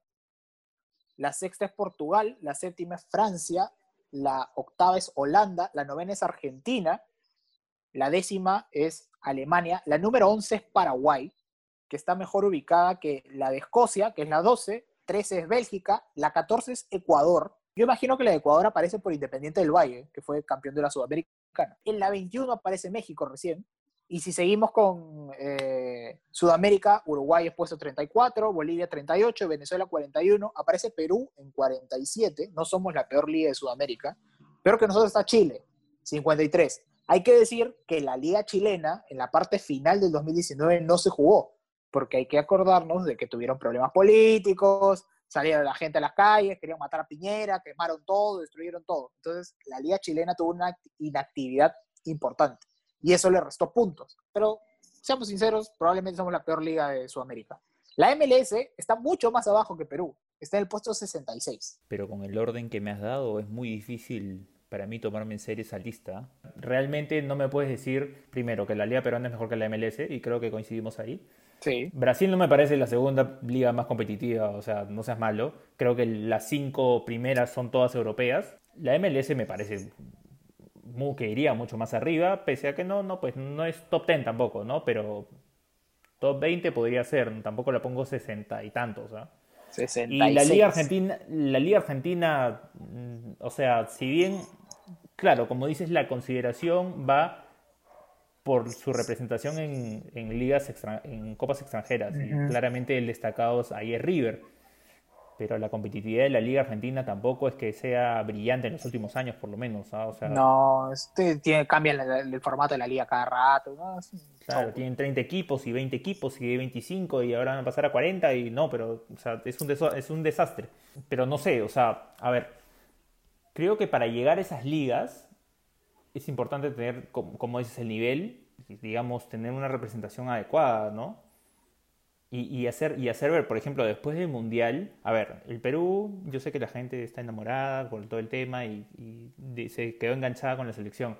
la sexta es Portugal, la séptima es Francia, la octava es Holanda, la novena es Argentina, la décima es Alemania, la número once es Paraguay, que está mejor ubicada que la de Escocia, que es la 12, 13 es Bélgica, la 14 es Ecuador, yo imagino que la de Ecuador aparece por Independiente del Valle, que fue campeón de la Sudamericana. En la 21 aparece México recién. Y si seguimos con eh, Sudamérica, Uruguay es puesto 34, Bolivia 38, Venezuela 41, aparece Perú en 47, no somos la peor liga de Sudamérica. Peor que nosotros está Chile, 53. Hay que decir que la liga chilena en la parte final del 2019 no se jugó, porque hay que acordarnos de que tuvieron problemas políticos, salieron la gente a las calles, querían matar a Piñera, quemaron todo, destruyeron todo. Entonces, la liga chilena tuvo una inactividad importante y eso le restó puntos. Pero, seamos sinceros, probablemente somos la peor liga de Sudamérica. La MLS está mucho más abajo que Perú, está en el puesto 66. Pero con el orden que me has dado es muy difícil para mí tomarme en serio esa lista. Realmente no me puedes decir, primero, que la Liga Peruana es mejor que la MLS, y creo que coincidimos ahí. Brasil no me parece la segunda liga más competitiva, o sea, no seas malo. Creo que las cinco primeras son todas europeas. La MLS me parece que iría mucho más arriba, pese a que no, no, pues no es top 10 tampoco, ¿no? Pero top 20 podría ser, tampoco la pongo 60 y tantos, ¿ah? Y la Liga Argentina, la Liga Argentina, mm, o sea, si bien, claro, como dices, la consideración va por su representación en, ligas en copas extranjeras. Y claramente el destacado ahí es River. Pero la competitividad de la Liga Argentina tampoco es que sea brillante en los últimos años, por lo menos. ¿ah? no, este tiene, cambia el, formato de la liga cada rato. Claro, tienen 30 equipos y 20 equipos y 25 y ahora van a pasar a 40 y no, pero o sea, es, un es un desastre. Pero no sé, o sea, a ver, creo que para llegar a esas ligas es importante tener, como, dices, el nivel, digamos, tener una representación adecuada, ¿no? Y, hacer, y hacer ver, por ejemplo, después del Mundial, a ver, el Perú, yo sé que la gente está enamorada con todo el tema y, se quedó enganchada con la selección,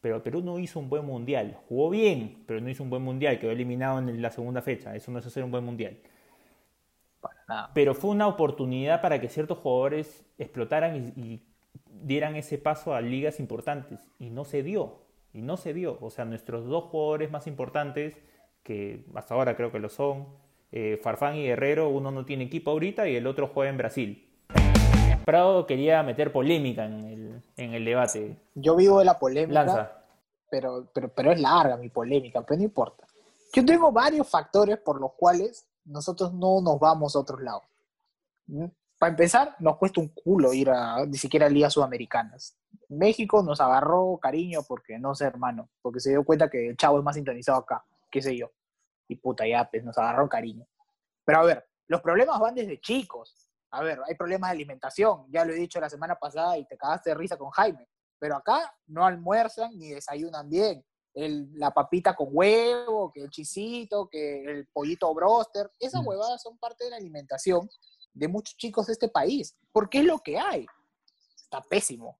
pero Perú no hizo un buen Mundial, jugó bien, pero no hizo un buen Mundial, quedó eliminado en la segunda fecha, eso no es hacer un buen Mundial. Pero fue una oportunidad para que ciertos jugadores explotaran y dieran ese paso a ligas importantes y no se dio, y no se dio. O sea, nuestros dos jugadores más importantes, que hasta ahora creo que lo son, eh, Farfán y Guerrero, uno no tiene equipo ahorita y el otro juega en Brasil. Prado quería meter polémica en el, en el debate. Yo vivo de la polémica, Pero, pero, pero es larga mi polémica, pero no importa. Yo tengo varios factores por los cuales nosotros no nos vamos a otros lados para empezar, nos cuesta un culo ir a ni siquiera a ligas sudamericanas. México nos agarró cariño porque no sé, hermano, porque se dio cuenta que el chavo es más sintonizado acá, qué sé yo. Y puta, ya, pues nos agarró cariño. Pero a ver, los problemas van desde chicos. A ver, hay problemas de alimentación, ya lo he dicho la semana pasada y te cagaste de risa con Jaime. Pero acá no almuerzan ni desayunan bien. El, la papita con huevo, que el chisito, que el pollito broster, esas mm. huevadas son parte de la alimentación de muchos chicos de este país, porque es lo que hay. Está pésimo.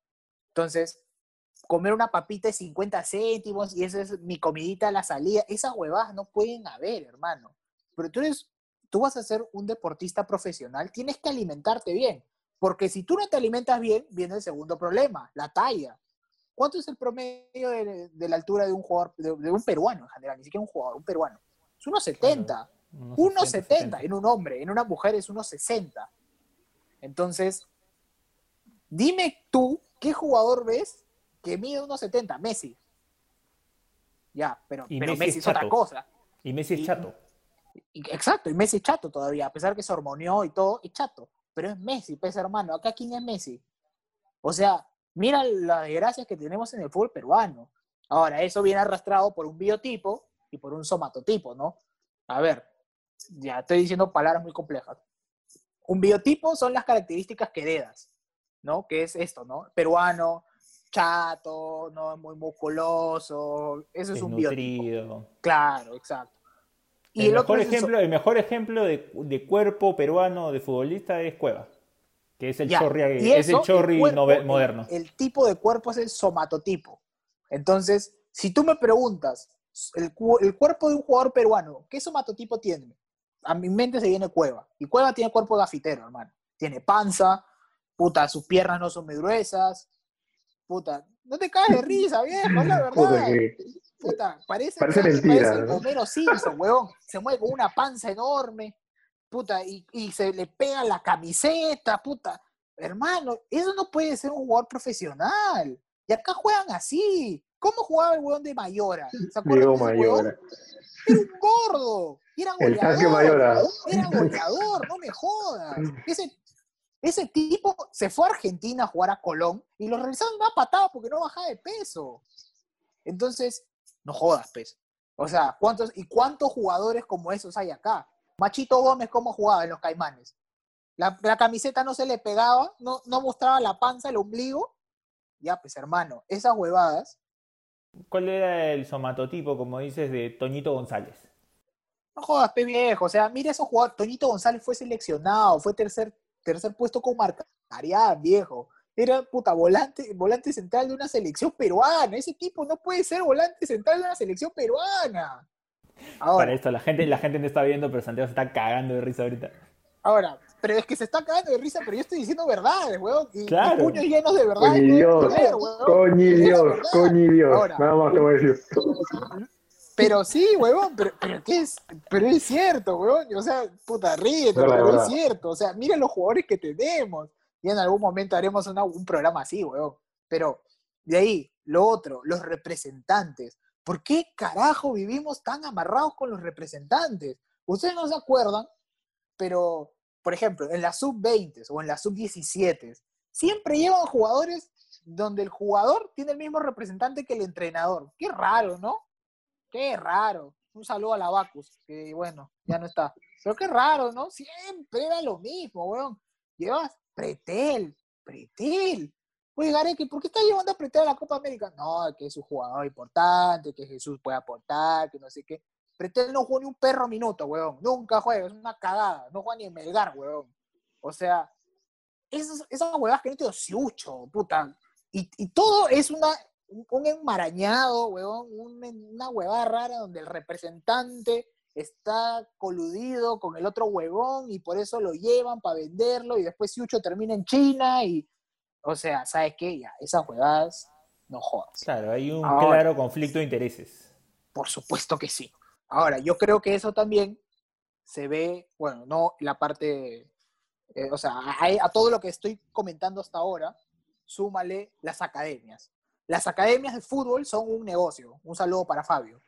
Entonces, comer una papita de 50 céntimos y esa es mi comidita a la salida, esas huevadas no pueden haber, hermano. Pero tú eres, tú vas a ser un deportista profesional, tienes que alimentarte bien, porque si tú no te alimentas bien, viene el segundo problema, la talla. ¿cuánto es el promedio de, la altura de un jugador, de, un peruano en general? Ni siquiera un jugador, un peruano. Es 1,70. 1,70 en un hombre, en una mujer es 1,60. Entonces, dime tú, ¿qué jugador ves que mide 1,70? Messi. Ya, pero, Messi, es, otra cosa. Y Messi es chato. exacto, y Messi es chato todavía, a pesar que se hormoneó y todo, es chato. Pero es Messi, pues hermano, acá quién es Messi. O sea, mira las desgracias que tenemos en el fútbol peruano. Ahora, eso viene arrastrado por un biotipo y por un somatotipo, ¿no? A ver, ya estoy diciendo palabras muy complejas. Un biotipo son las características que heredas, ¿no? Que es esto, ¿no? Peruano, chato, no muy musculoso, eso es, un biotipo. Claro, exacto. Y el, mejor ejemplo, el mejor ejemplo de, de, cuerpo peruano de futbolista es Cueva, que es el chorri, es el chorri moderno. El, tipo de cuerpo es el somatotipo. Entonces, si tú me preguntas, el, el cuerpo de un jugador peruano, ¿qué somatotipo tiene? A mi mente se viene Cueva. Y Cueva tiene cuerpo gafitero, hermano. Tiene panza, puta, sus piernas no son muy gruesas, puta, no te caes de risa, viejo, la verdad. Puta, parece, parece mentira. Parece Homero Simpson, huevón. Se mueve con una panza enorme, puta, y, y, se le pega la camiseta, puta. Hermano, eso no puede ser un jugador profesional. Y acá juegan así. ¿Cómo jugaba el huevón de Mayora? ¿Se acuerdan Mayora. Era un gordo. Era goleador. El Mayora. Era goleador, no me jodas. Ese ese tipo se fue a Argentina a jugar a Colón y lo realizaron una patada porque no bajaba de peso. Entonces, no jodas, peso. O sea, ¿cuántos, ¿y cuántos jugadores como esos hay acá? Machito Gómez, ¿cómo jugaba en los Caimanes? La, camiseta no se le pegaba, no, no mostraba la panza, el ombligo. Ya, pues hermano, esas huevadas. ¿Cuál era el somatotipo, como dices, de Toñito González? No jodas, pe viejo. O sea, mira esos jugadores. Toñito González fue seleccionado, fue tercer tercer puesto con Marcarián, viejo. Era puta volante, volante central de una selección peruana. Ese tipo no puede ser volante central de una selección peruana. Ahora, Para esto, la gente, la gente no está viendo, pero Santiago se está cagando de risa ahorita. Ahora, pero es que se está cagando de risa, pero yo estoy diciendo verdades, weón. Y, claro. puños llenos de verdad. Coñi Dios, coñi Dios, coñi Dios. Nada más te voy a decir. Pero sí, huevón, pero, pero, ¿qué es? pero es cierto, huevón. O sea, puta, ríete, pero es cierto. O sea, mira los jugadores que tenemos. Y en algún momento haremos un programa así, huevón. Pero de ahí, lo otro, los representantes. ¿Por qué carajo vivimos tan amarrados con los representantes? Ustedes no se acuerdan, pero, por ejemplo, en la sub-20 o en la sub-17, siempre llevan jugadores donde el jugador tiene el mismo representante que el entrenador. Qué raro, ¿no? Qué raro. Un saludo a la Bacus, que bueno, ya no está. Pero qué raro, ¿no? Siempre era lo mismo, weón. Llevas Pretel, Pretel. Oye, Gareque, ¿por qué está llevando a Pretel a la Copa América? No, que es un jugador importante, que Jesús puede aportar, que no sé qué. Pretel no juega ni un perro minuto, weón. Nunca juega, es una cagada. No juega ni en Melgar, weón. O sea, esas, esas que no te ciucho, puta. Y todo es una un enmarañado, huevón, una huevada rara donde el representante está coludido con el otro huevón y por eso lo llevan para venderlo y después Siucho termina en China y, o sea, ¿sabes qué? Ya, esas huevadas no jodas. Claro, hay un claro conflicto de intereses. Por supuesto que sí. Ahora, yo creo que eso también se ve, bueno, no la parte, eh, o sea, a todo lo que estoy comentando hasta ahora, súmale las academias. Las academias de fútbol son un negocio. Un saludo para Fabio.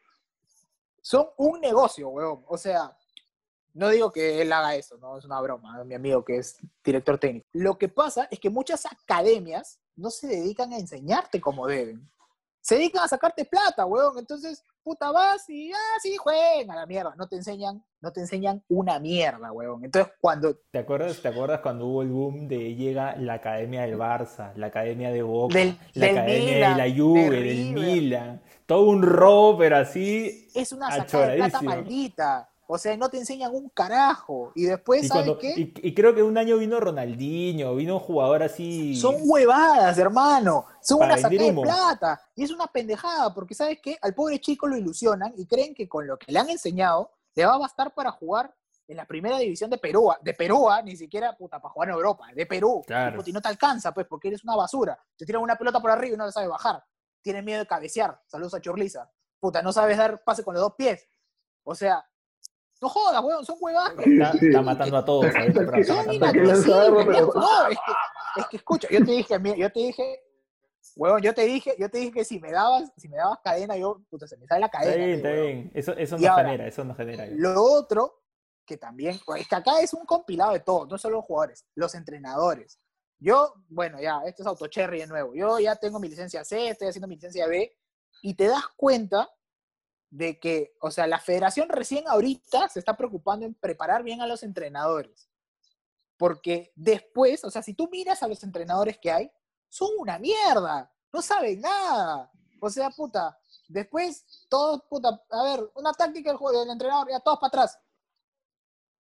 Son un negocio, weón. O sea, no digo que él haga eso, no es una broma, mi amigo que es director técnico. Lo que pasa es que muchas academias no se dedican a enseñarte como deben. Se dedican a sacarte plata, weón. Entonces, puta, vas y, ah, sí, juega a la mierda. No te enseñan, no te enseñan una mierda, weón. Entonces, cuando... ¿Te acuerdas, ¿Te acuerdas cuando hubo el boom de llega la academia del Barça, la academia de Boca, la academia de la Juve, del Milan? Todo un robo, pero así... Es una sacada de plata maldita. O sea, no te enseñan un carajo. Y después, y ¿sabes qué? Y, creo que un año vino Ronaldinho, vino un jugador así. Son huevadas, hermano. Son una sacada de plata. Y es una pendejada, porque ¿sabes qué? Al pobre chico lo ilusionan y creen que con lo que le han enseñado le va a bastar para jugar en la primera división de Perú. De Perú, ¿ah? ni siquiera puta, para jugar en Europa, de Perú. Y no te alcanza, pues, porque eres una basura. Te tiran una pelota por arriba y no la sabes bajar. tienes miedo de cabecear. Saludos a Churliza. Puta, no sabes dar pase con los dos pies. O sea, no jodas, weón, son huevas. Está, matando a todos. ¿sabes? Son inadmisibles. No, es que, es que escucha, yo te dije, yo te dije, Huevón, yo te dije, yo te dije que si me dabas, si me dabas cadena, yo, puta, se me sale la cadena. Está bien, está bien. Eso, eso no genera, eso no genera. Lo otro, que también, pues, es que acá es un compilado de todo, no solo los jugadores, los entrenadores. Yo, bueno, ya, esto es autocherry de nuevo. Yo ya tengo mi licencia C, estoy haciendo mi licencia B, y te das cuenta de que, o sea, la federación recién ahorita se está preocupando en preparar bien a los entrenadores. Porque después, o sea, si tú miras a los entrenadores que hay, son una mierda, no saben nada. O sea, puta, después todos, puta, a ver, una táctica del, juego, del entrenador, ya todos para atrás.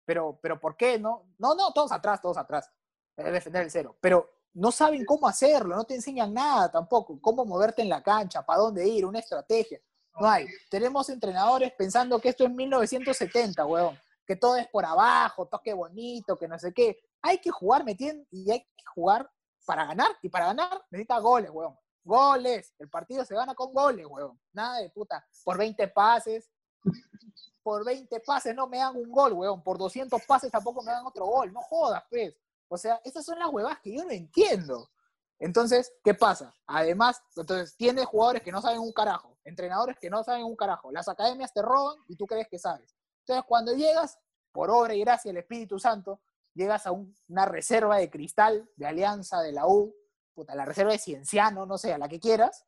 Pero, pero ¿por qué? No, no, no, todos atrás, todos atrás. defender el cero. Pero no saben cómo hacerlo, no te enseñan nada tampoco, cómo moverte en la cancha, para dónde ir, una estrategia. No hay. Tenemos entrenadores pensando que esto es 1970, weón. Que todo es por abajo, toque bonito, que no sé qué. Hay que jugar, ¿me Y hay que jugar para ganar. Y para ganar necesita goles, weón. Goles. El partido se gana con goles, weón. Nada de puta. Por 20 pases. Por 20 pases no me dan un gol, weón. Por 200 pases tampoco me dan otro gol. No jodas, pues. O sea, esas son las huevas que yo no entiendo. Entonces, ¿qué pasa? Además, entonces, tienes jugadores que no saben un carajo, entrenadores que no saben un carajo, las academias te roban y tú crees que sabes. Entonces, cuando llegas, por obra y gracia del Espíritu Santo, llegas a una reserva de cristal, de alianza, de la U, puta, la reserva de Cienciano, no sé, a la que quieras,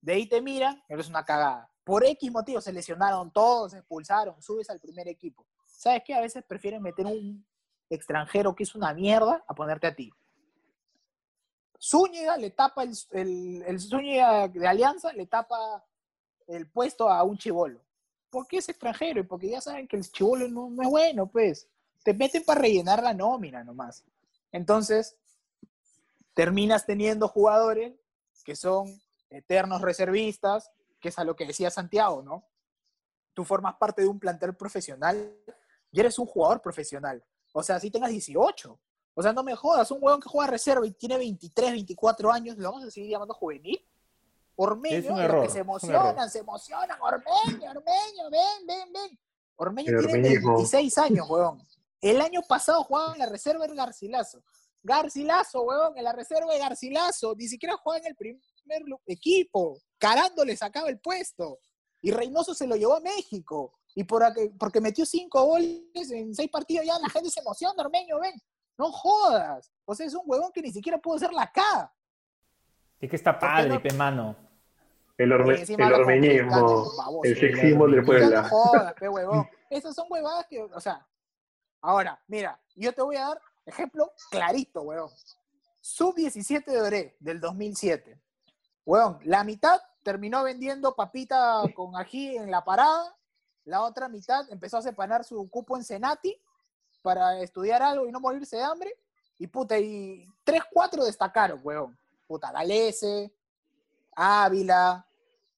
de ahí te miran, eres una cagada. Por X motivo se lesionaron todos, se expulsaron, subes al primer equipo. ¿Sabes qué? A veces prefieren meter un extranjero que es una mierda a ponerte a ti. Zúñiga le tapa el, el, Zúñiga de Alianza, le tapa el puesto a un chivolo. ¿Por qué es extranjero? Y porque ya saben que el chivolo no, no es bueno, pues te meten para rellenar la nómina nomás. Entonces, terminas teniendo jugadores que son eternos reservistas, que es a lo que decía Santiago, ¿no? Tú formas parte de un plantel profesional y eres un jugador profesional. O sea, si tengas 18. O sea, no me jodas, un huevón que juega reserva y tiene 23, 24 años, ¿lo vamos a seguir llamando juvenil? Ormeño, que se emocionan, se emocionan, Ormeño, Ormeño, ven, ven, ven. Ormeño tiene 26 años, huevón. El año pasado jugaba en la reserva de Garcilaso. Garcilaso, huevón, en la reserva de Garcilaso. Ni siquiera jugaba en el primer equipo. Carando le sacaba el puesto. Y Reynoso se lo llevó a México. Y por, porque metió cinco goles en seis partidos, ya la gente se emociona, Armeño, ven. No jodas. O sea, es un huevón que ni siquiera pudo ser la K. Es que está padre, pe mano. El, orme el ormeñismo, el sexismo del pueblo. No jodas, pe huevón. Esas son huevadas que, o sea, Ahora, mira, yo te voy a dar ejemplo clarito, weón. Sub-17 de Oré del 2007. Weón, la mitad terminó vendiendo papita con ají en la parada, la otra mitad empezó a separar su cupo en Senati para estudiar algo y no morirse de hambre. Y puta, y 3, 4 destacaron, weón. Puta, Galese, Ávila,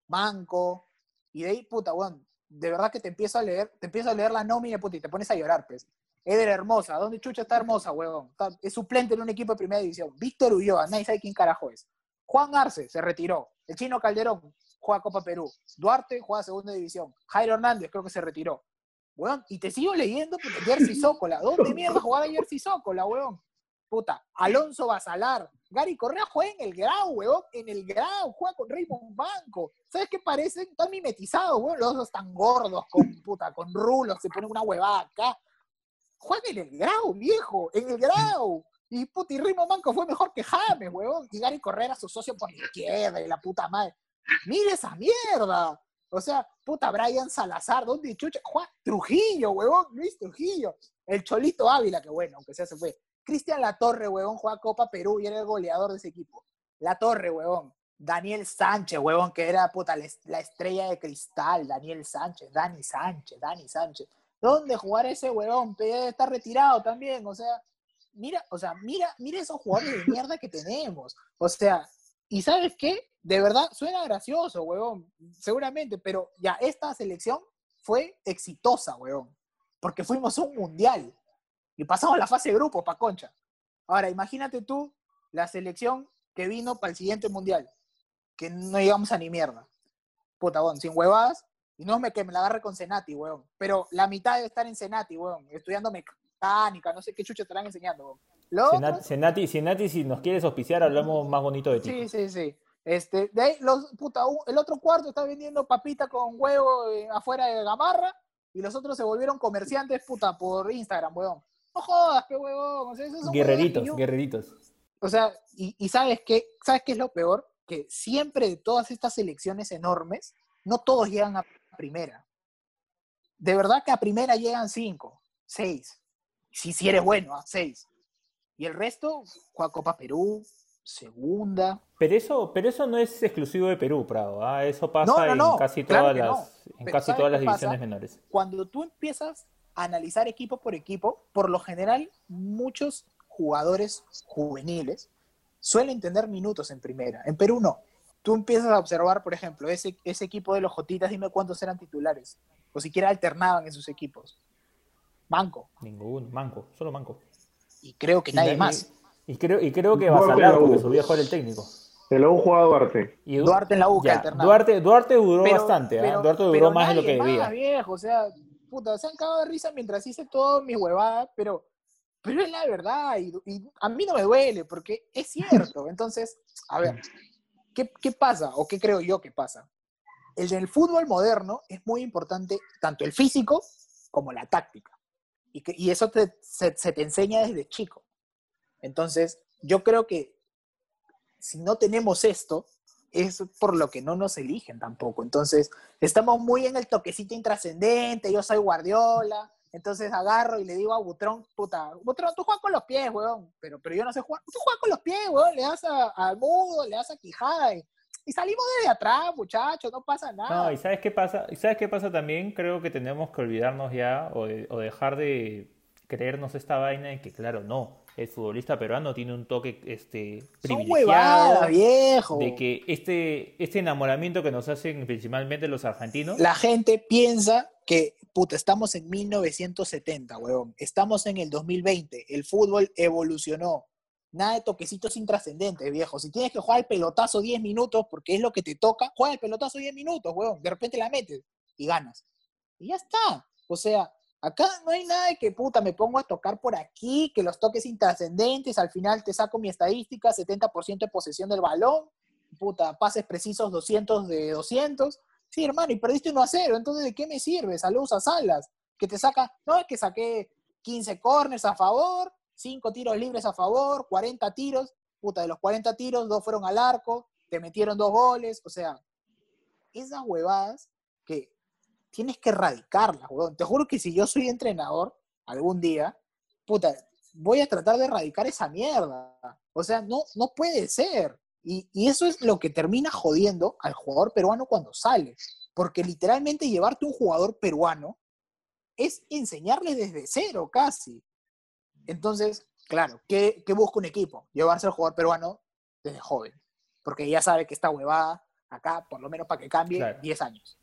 Manco. Y de ahí, puta, weón, de verdad que te empiezo a leer, te empiezo a leer la nómina, puta, y te pones a llorar, pues. Eder Hermosa, ¿dónde chucha está Hermosa, huevón? es suplente en un equipo de primera división. Víctor Ulloa, nadie sabe quién carajo es. Juan Arce se retiró. El chino Calderón juega Copa Perú. Duarte juega segunda división. Jairo Hernández creo que se retiró. Huevón, y te sigo leyendo porque Jersey Zócola. ¿Dónde mierda jugaba Jersey Zócola, huevón? Puta, Alonso Basalar. Gary Correa juega en el Grau, huevón. En el Grau, juega con Raymond Banco. ¿Sabes qué parecen? Están mimetizados, huevón. Los dos están gordos, con puta, con rulos. Se ponen una huevada acá juega en el Grau, viejo, en el Grau. Y puti Rimo Manco fue mejor que James, huevón. Y Gary Correa su socio por la izquierda y la puta madre. Mire esa mierda. O sea, puta Brian Salazar, ¿dónde chucha? Juan Trujillo, huevón, Luis Trujillo. El Cholito Ávila, que bueno, aunque sea se fue. Cristian Latorre, huevón, juega Copa Perú y era el goleador de ese equipo. La Torre, huevón. Daniel Sánchez, huevón, que era puta la estrella de cristal. Daniel Sánchez, Dani Sánchez, Dani Sánchez. ¿Dónde jugar ese huevón? Está retirado también, o sea, mira, o sea, mira, mira esos jugadores de mierda que tenemos. O sea, y ¿sabes qué? De verdad, suena gracioso, huevón, seguramente, pero ya esta selección fue exitosa, huevón, porque fuimos un mundial y pasamos la fase de grupo, pa' concha. Ahora, imagínate tú la selección que vino para el siguiente mundial. que no llegamos a ni mierda. Puta, weón, sin huevadas. Y no me que me la agarre con Senati, weón. Pero la mitad debe estar en Senati, weón. Estudiando mecánica, no sé qué chucho estarán enseñando, weón. Senati, Senati, si nos quieres auspiciar, hablamos más bonito de ti. Sí, sí, sí. Este, de ahí, los, puta, el otro cuarto está vendiendo papita con huevo eh, afuera de Gamarra y los otros se volvieron comerciantes, puta, por Instagram, weón. No jodas, qué huevón. O sea, esos guerreritos, guerreritos. O sea, y, sabes qué, ¿sabes qué es lo peor? Que siempre de todas estas elecciones enormes, no todos llegan a primera. De verdad que a primera llegan cinco, seis. Si, si eres bueno, a seis. Y el resto, juega Copa Perú, segunda. Pero eso, pero eso no es exclusivo de Perú, Prado. ¿ah? Eso pasa en casi todas las, en casi todas las divisiones menores. Cuando tú empiezas a analizar equipo por equipo, por lo general, muchos jugadores juveniles suelen tener minutos en primera. En Perú no. Tú empiezas a observar, por ejemplo, ese, ese equipo de los Jotitas, dime cuántos eran titulares. O siquiera alternaban en sus equipos. Manco. Ninguno, Manco, solo Manco. Y creo que nadie más. Y creo, y creo que Basalar, porque su viejo era el técnico. El la U jugaba Duarte. Y Duarte en la U, Duarte, Duarte duró bastante, ¿eh? Duarte duró más de lo que debía. viejo, o sea, puta, se han cagado de risa mientras hice todo mi huevada, pero, pero es la verdad, y, a mí no me duele, porque es cierto. Entonces, a ver, ¿qué, ¿qué pasa? ¿O qué creo yo que pasa? El del fútbol moderno es muy importante tanto el físico como la táctica. Y, eso se te enseña desde chico. Entonces, yo creo que si no tenemos esto, es por lo que no nos eligen tampoco. Entonces, estamos muy en el toquecito intrascendente, yo soy Guardiola, entonces agarro y le digo a Butrón, puta, Butrón, tú juegas con los pies, weón, pero, pero yo no sé jugar, tú juegas con los pies, weón, le das al mudo, le das a Quijada y, salimos desde atrás, muchachos, no pasa nada. No, y ¿sabes qué pasa? ¿Y sabes qué pasa también? Creo que tenemos que olvidarnos ya o, o dejar de creernos esta vaina de que, claro, no, el futbolista peruano tiene un toque este, privilegiado. viejo. De que este, este enamoramiento que nos hacen principalmente los argentinos. La gente piensa que, puta, estamos en 1970, huevón. Estamos en el 2020. El fútbol evolucionó. Nada de toquecitos intrascendentes, viejo. Si tienes que jugar el pelotazo 10 minutos porque es lo que te toca, juega el pelotazo 10 minutos, huevón. De repente la metes y ganas. Y ya está. O sea, Acá no hay nada de que puta, me pongo a tocar por aquí, que los toques intrascendentes, al final te saco mi estadística, 70% de posesión del balón, puta, pases precisos 200 de 200. Sí, hermano, y perdiste 1 a 0, entonces ¿de qué me sirve? Saludos a Salas, que te saca, no es que saqué 15 corners a favor, 5 tiros libres a favor, 40 tiros, puta, de los 40 tiros, 2 fueron al arco, te metieron dos goles, o sea, esas huevadas que tienes que erradicarla, weón. Te juro que si yo soy entrenador algún día, puta, voy a tratar de erradicar esa mierda. O sea, no, no puede ser. Y, eso es lo que termina jodiendo al jugador peruano cuando sale. Porque literalmente llevarte un jugador peruano es enseñarle desde cero casi. Entonces, claro, ¿qué, busca un equipo? Llevarse al jugador peruano desde joven. Porque ya sabe que esta huevada acá, por lo menos para que cambie, 10 años.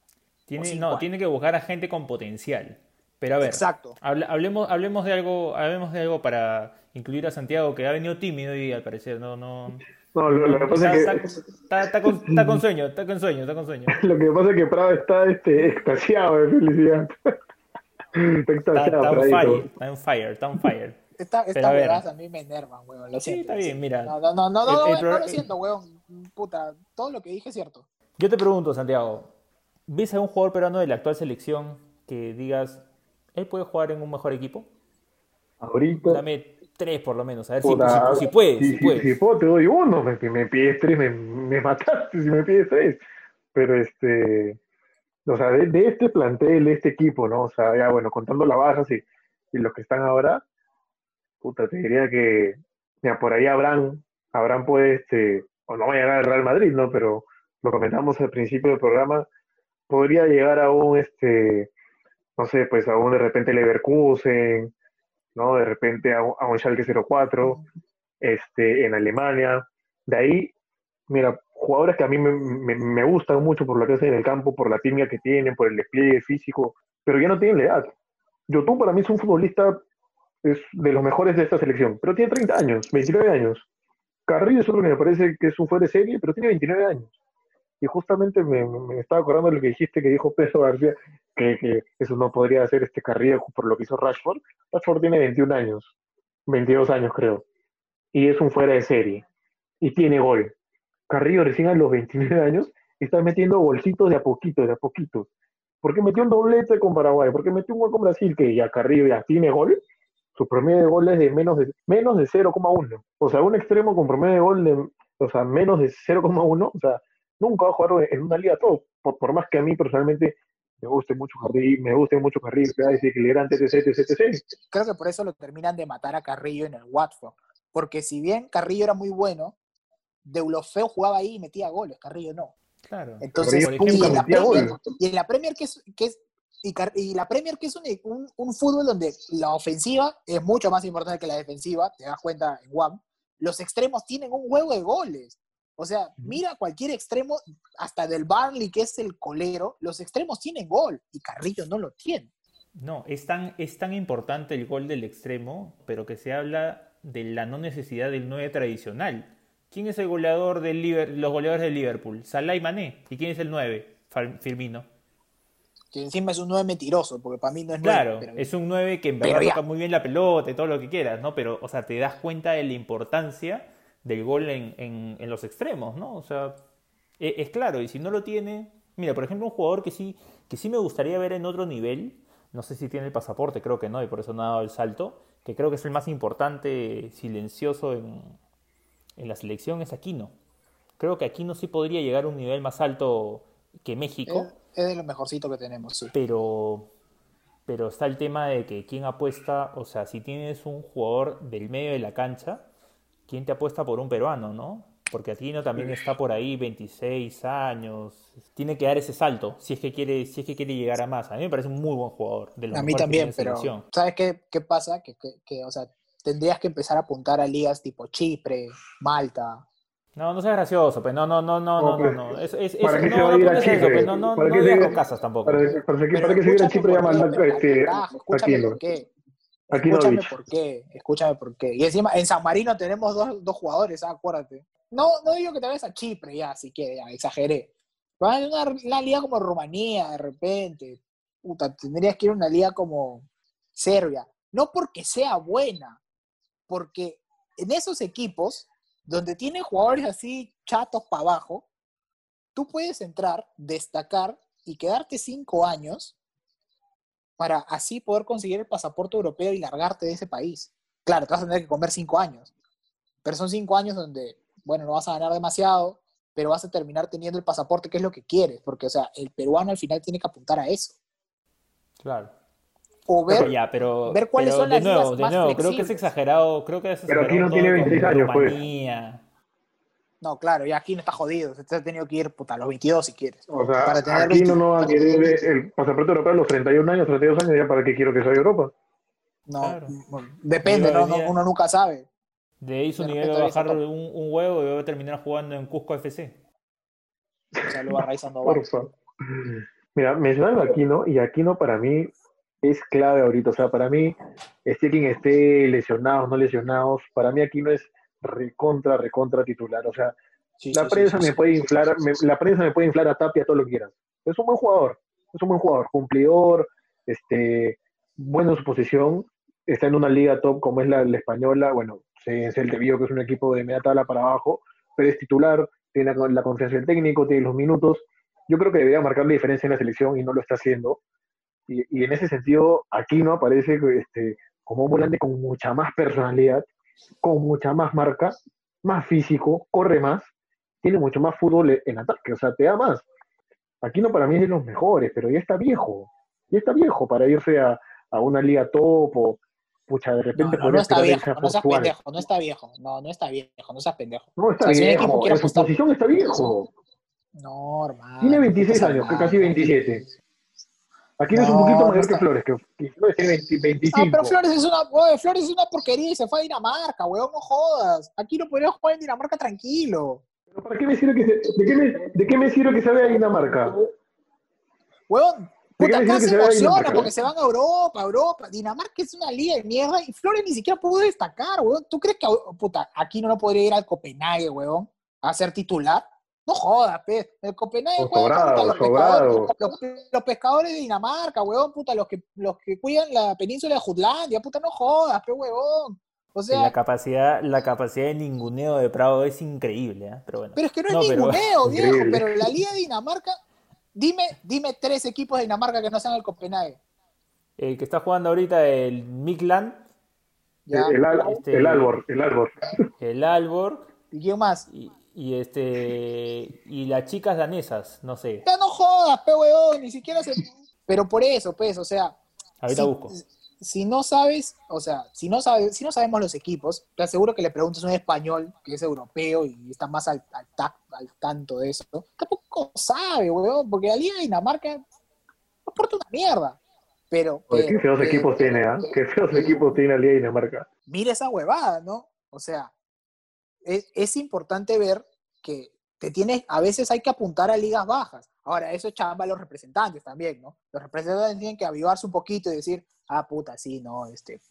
Tiene, no, tiene que buscar a gente con potencial. Pero a ver, Exacto. hablemos, hablemos, de algo, hablemos de algo para incluir a Santiago, que ha venido tímido y al parecer no... no... No, lo, que pasa es que... Está, con, sueño, está con sueño, está con sueño. Lo que pasa es que Prado está este, extasiado de felicidad. está extasiado. Está, on fire, está on fire, está on fire. Esta, esta a mí me enervan, weón. Lo sí, está bien, mira. No, no, no, no, no, no lo siento, weón. Puta, todo lo que dije es cierto. Yo te pregunto, Santiago, ¿Ves a un jugador peruano de la actual selección que digas, él puede jugar en un mejor equipo? Ahorita. Dame tres por lo menos, a ver si, si, si, puedes. Si, si, si, puedo, te doy uno. Si me pides tres, me, me, mataste si me pides tres. Pero este. O sea, de, este plantel, de este equipo, ¿no? O sea, ya bueno, contando las bajas y, y los que están ahora, puta, te diría que. Mira, por ahí Abraham, Abraham puede, este, o no va a llegar al Real Madrid, ¿no? Pero lo comentamos al principio del programa, podría llegar a un, este, no sé, pues a un de repente Leverkusen, ¿no? De repente a un, a Schalke 04, este, en Alemania. De ahí, mira, jugadores que a mí me, me, gustan mucho por lo que hacen en el campo, por la timia que tienen, por el despliegue físico, pero ya no tienen la edad. tú para mí es un futbolista es de los mejores de esta selección, pero tiene 30 años, 29 años. Carrillo es otro que me parece que es un fuera de serie, pero tiene 29 años. Y justamente me, me, estaba acordando de lo que dijiste que dijo Pedro García, que, que, eso no podría ser este Carrillo por lo que hizo Rashford. Rashford tiene 21 años, 22 años creo, y es un fuera de serie, y tiene gol. Carrillo recién a los 29 años está metiendo bolsitos de a poquito, de a poquito. Porque metió un doblete con Paraguay, porque metió un gol con Brasil, que ya Carrillo ya tiene gol, su promedio de gol es de menos de, menos de 0,1. O sea, un extremo con promedio de gol de o sea, menos de 0,1, o sea, nunca va a jugar en una liga todo. Por, más que a mí personalmente me guste mucho Carrillo, me guste mucho Carrillo, equilibrante, etc, etc, etc. Creo que por eso lo terminan de matar a Carrillo en el Watford. Porque si bien Carrillo era muy bueno, Deulofeu jugaba ahí y metía goles, Carrillo no. Claro. Entonces, y, en la Premier, y, en la Premier, que es, que es y, la Premier, que es un, un, fútbol donde la ofensiva es mucho más importante que la defensiva, te das cuenta en WAM, los extremos tienen un huevo de goles. O sea, mira cualquier extremo, hasta del Barley, que es el colero, los extremos tienen gol y Carrillo no lo tiene. No, es tan, es tan importante el gol del extremo, pero que se habla de la no necesidad del 9 tradicional. ¿Quién es el goleador del los goleadores del Liverpool? Salah y Mané. ¿Y quién es el 9? Firmino. Que encima es un 9 mentiroso, porque para mí no es 9. Claro, es un 9 que en verdad toca muy bien la pelota y todo lo que quieras, ¿no? Pero, o sea, te das cuenta de la importancia del gol en, los extremos, ¿no? O sea, es, es, claro, y si no lo tiene. Mira, por ejemplo, un jugador que sí, que sí me gustaría ver en otro nivel, no sé si tiene el pasaporte, creo que no, y por eso no ha dado el salto, que creo que es el más importante, silencioso en, en la selección es Aquino. Creo que Aquino sí podría llegar a un nivel más alto que México. Es, de lo mejorcito que tenemos, sí. Pero, pero está el tema de que quién apuesta, o sea, si tienes un jugador del medio de la cancha, ¿quién te apuesta por un peruano, no? Porque Aquino también está por ahí, 26 años. Tiene que dar ese salto si es que quiere, si es que quiere llegar a más. A mí me parece un muy buen jugador. a mí también, pero ¿sabes qué, qué pasa? Que, que, o sea, tendrías que empezar a apuntar a ligas tipo Chipre, Malta. No, no seas gracioso, pues no, no, no, no, no, no, no. Es, es, ¿Para qué no, se va a ir a Chipre? Pues, no, no, no digas casas tampoco. Para, para, para, que se a Chipre Malta, este, escúchame por qué. Escúchame por qué, escúchame por qué. Y encima, en San Marino tenemos dos, dos jugadores, ¿ah? acuérdate. No, no digo que te vayas a Chipre ya, si quieres, ya, exageré. Vas a una, una liga como Rumanía, de repente. Puta, tendrías que ir a una liga como Serbia. No porque sea buena, porque en esos equipos, donde tienen jugadores así chatos para abajo, tú puedes entrar, destacar y quedarte cinco años para así poder conseguir el pasaporte europeo y largarte de ese país. Claro, te vas a tener que comer cinco años, pero son cinco años donde, bueno, no vas a ganar demasiado, pero vas a terminar teniendo el pasaporte, que es lo que quieres, porque, o sea, el peruano al final tiene que apuntar a eso. Claro o ver, ya, pero, ver cuáles son de las nuevo, de nuevo, creo que es exagerado, creo que es Pero aquí no tiene 26 años, pues. No, claro, y aquí no está jodido, se ha tenido que ir puta, a los 22 si quieres. O sea, para tener aquí no, no va a querer el pasaporte europeo a los 31 años, 32 años, ya para qué quiero que sea Europa. No, depende, no, uno nunca sabe. De ahí su nivel va a bajar un, un, huevo y va a terminar jugando en Cusco FC. O sea, lo va raizando Mira, mencionaron Aquino, y Aquino para mí es clave ahorita. O sea, para mí, esté quien esté lesionados, no lesionados, para mí aquí no es recontra, recontra titular. O sea, la prensa me puede inflar, la prensa me puede inflar a Tapia todo lo que quieras. Es un buen jugador, es un buen jugador, cumplidor, este, bueno en su posición, está en una liga top como es la, española, bueno, es el de Vigo, que es un equipo de media tabla para abajo, pero es titular, tiene la, la confianza del técnico, tiene los minutos. Yo creo que debería marcar la diferencia en la selección y no lo está haciendo. Y, en ese sentido, aquí no aparece este, como un volante con mucha más personalidad, con mucha más marca, más físico, corre más, tiene mucho más fútbol en ataque, o sea, te da más. Aquí no para mí es de los mejores, pero ya está viejo, ya está viejo para irse a, una liga top o, pucha, de repente... No, no, está viejo, no seas pendejo, no está viejo, no, no está viejo, no seas pendejo. No está viejo, en su posición está viejo. Normal. Tiene 26 años, casi 27. Aquí no, es un poquito mayor que Flores, que, Flores tiene 25. Ah, pero Flores es, una, Flores es una porquería y se fue a Dinamarca, weón, no jodas. Aquí no podría jugar en Dinamarca tranquilo. ¿Pero para qué me sirve que se, de, qué me, ¿De qué me sirve que se vaya a Dinamarca? Weón, puta, acá se, emociona porque se van a Europa, Europa. Dinamarca es una liga de mierda y Flores ni siquiera pudo destacar, weón. ¿Tú crees que, puta, aquí no lo podría ir al Copenhague, weón, a ser titular? No jodas, pe. El Copenhague juega los, pescadores, los, pescadores de Dinamarca, huevón, puta, los que, los que cuidan la península de Jutlandia, puta, no jodas, pe, huevón. O sea, la capacidad, la capacidad de ninguneo de Prado es increíble, ¿eh? pero bueno. Pero es que no es ninguneo, viejo, pero la Liga de Dinamarca, dime, dime tres equipos de Dinamarca que no sean el Copenhague. El que está jugando ahorita el Mikland. El, este, el, Albor, el Albor. El Albor. ¿Y quién más? Y este. Y las chicas danesas, no sé. Ya no jodas, pe huevón, ni siquiera se. Pero por eso, pues, o sea. Ahorita busco. Si no sabes, o sea, si no sabes, si no sabemos los equipos, te aseguro que le preguntas a un español que es europeo y está más al, al, al tanto de eso, tampoco sabe, huevón, porque la Liga de Dinamarca no aporta una mierda. Pero, qué feos equipos tiene, ¿ah? Qué feos equipos tiene la Liga de Dinamarca. Mira esa huevada, ¿no? O sea, es, importante ver que te tienes, a veces hay que apuntar a ligas bajas. Ahora, eso es chamba a los representantes también, ¿no? Los representantes tienen que avivarse un poquito y decir, ah, puta, sí, no, este,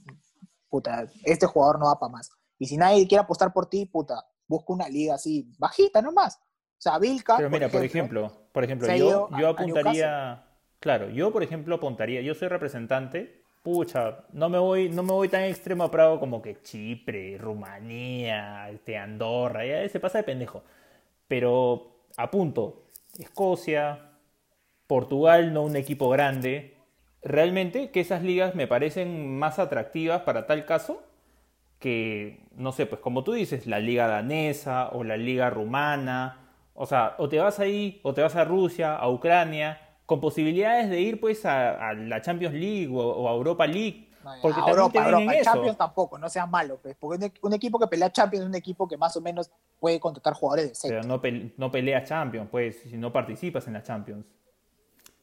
puta, este jugador no va para más. Y si nadie quiere apostar por ti, puta, busca una liga así, bajita nomás. O sea, Vilca. Pero mira, por ejemplo, por ejemplo, yo, yo apuntaría, claro, yo por ejemplo apuntaría, yo soy representante pucha, no me voy, no me voy tan extremo a Prado como que Chipre, Rumanía, este, Andorra, ya se pasa de pendejo. Pero apunto, Escocia, Portugal, no un equipo grande. Realmente que esas ligas me parecen más atractivas para tal caso que, no sé, pues como tú dices, la liga danesa o la liga rumana. O sea, o te vas ahí, o te vas a Rusia, a Ucrania, con posibilidades de ir pues a, la Champions League o, a Europa League. porque a Europa, Europa. Champions tampoco, no sea malo, pues, porque un, equipo que pelea Champions es un equipo que más o menos puede contratar jugadores de Pero no, no pelea Champions, pues, si no participas en la Champions.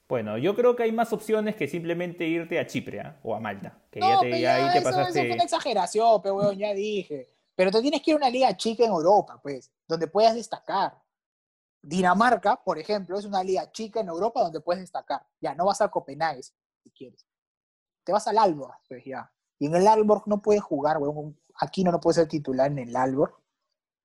Bueno, yo creo que hay más opciones que simplemente irte a Chipre ¿ah? o a Malta. Que ya, te, ya, ahí te pasaste. Eso fue una exageración, pero ya dije. Pero te tienes que ir a una liga chica en Europa, pues, donde puedas destacar. Dinamarca, por ejemplo, es una liga chica en Europa donde puedes destacar. Ya, no vas a Copenhague si quieres. Te vas al Alborg, pues ya. Y en el Alborg no puedes jugar, weón. Aquí no, no puedes ser titular en el Alborg.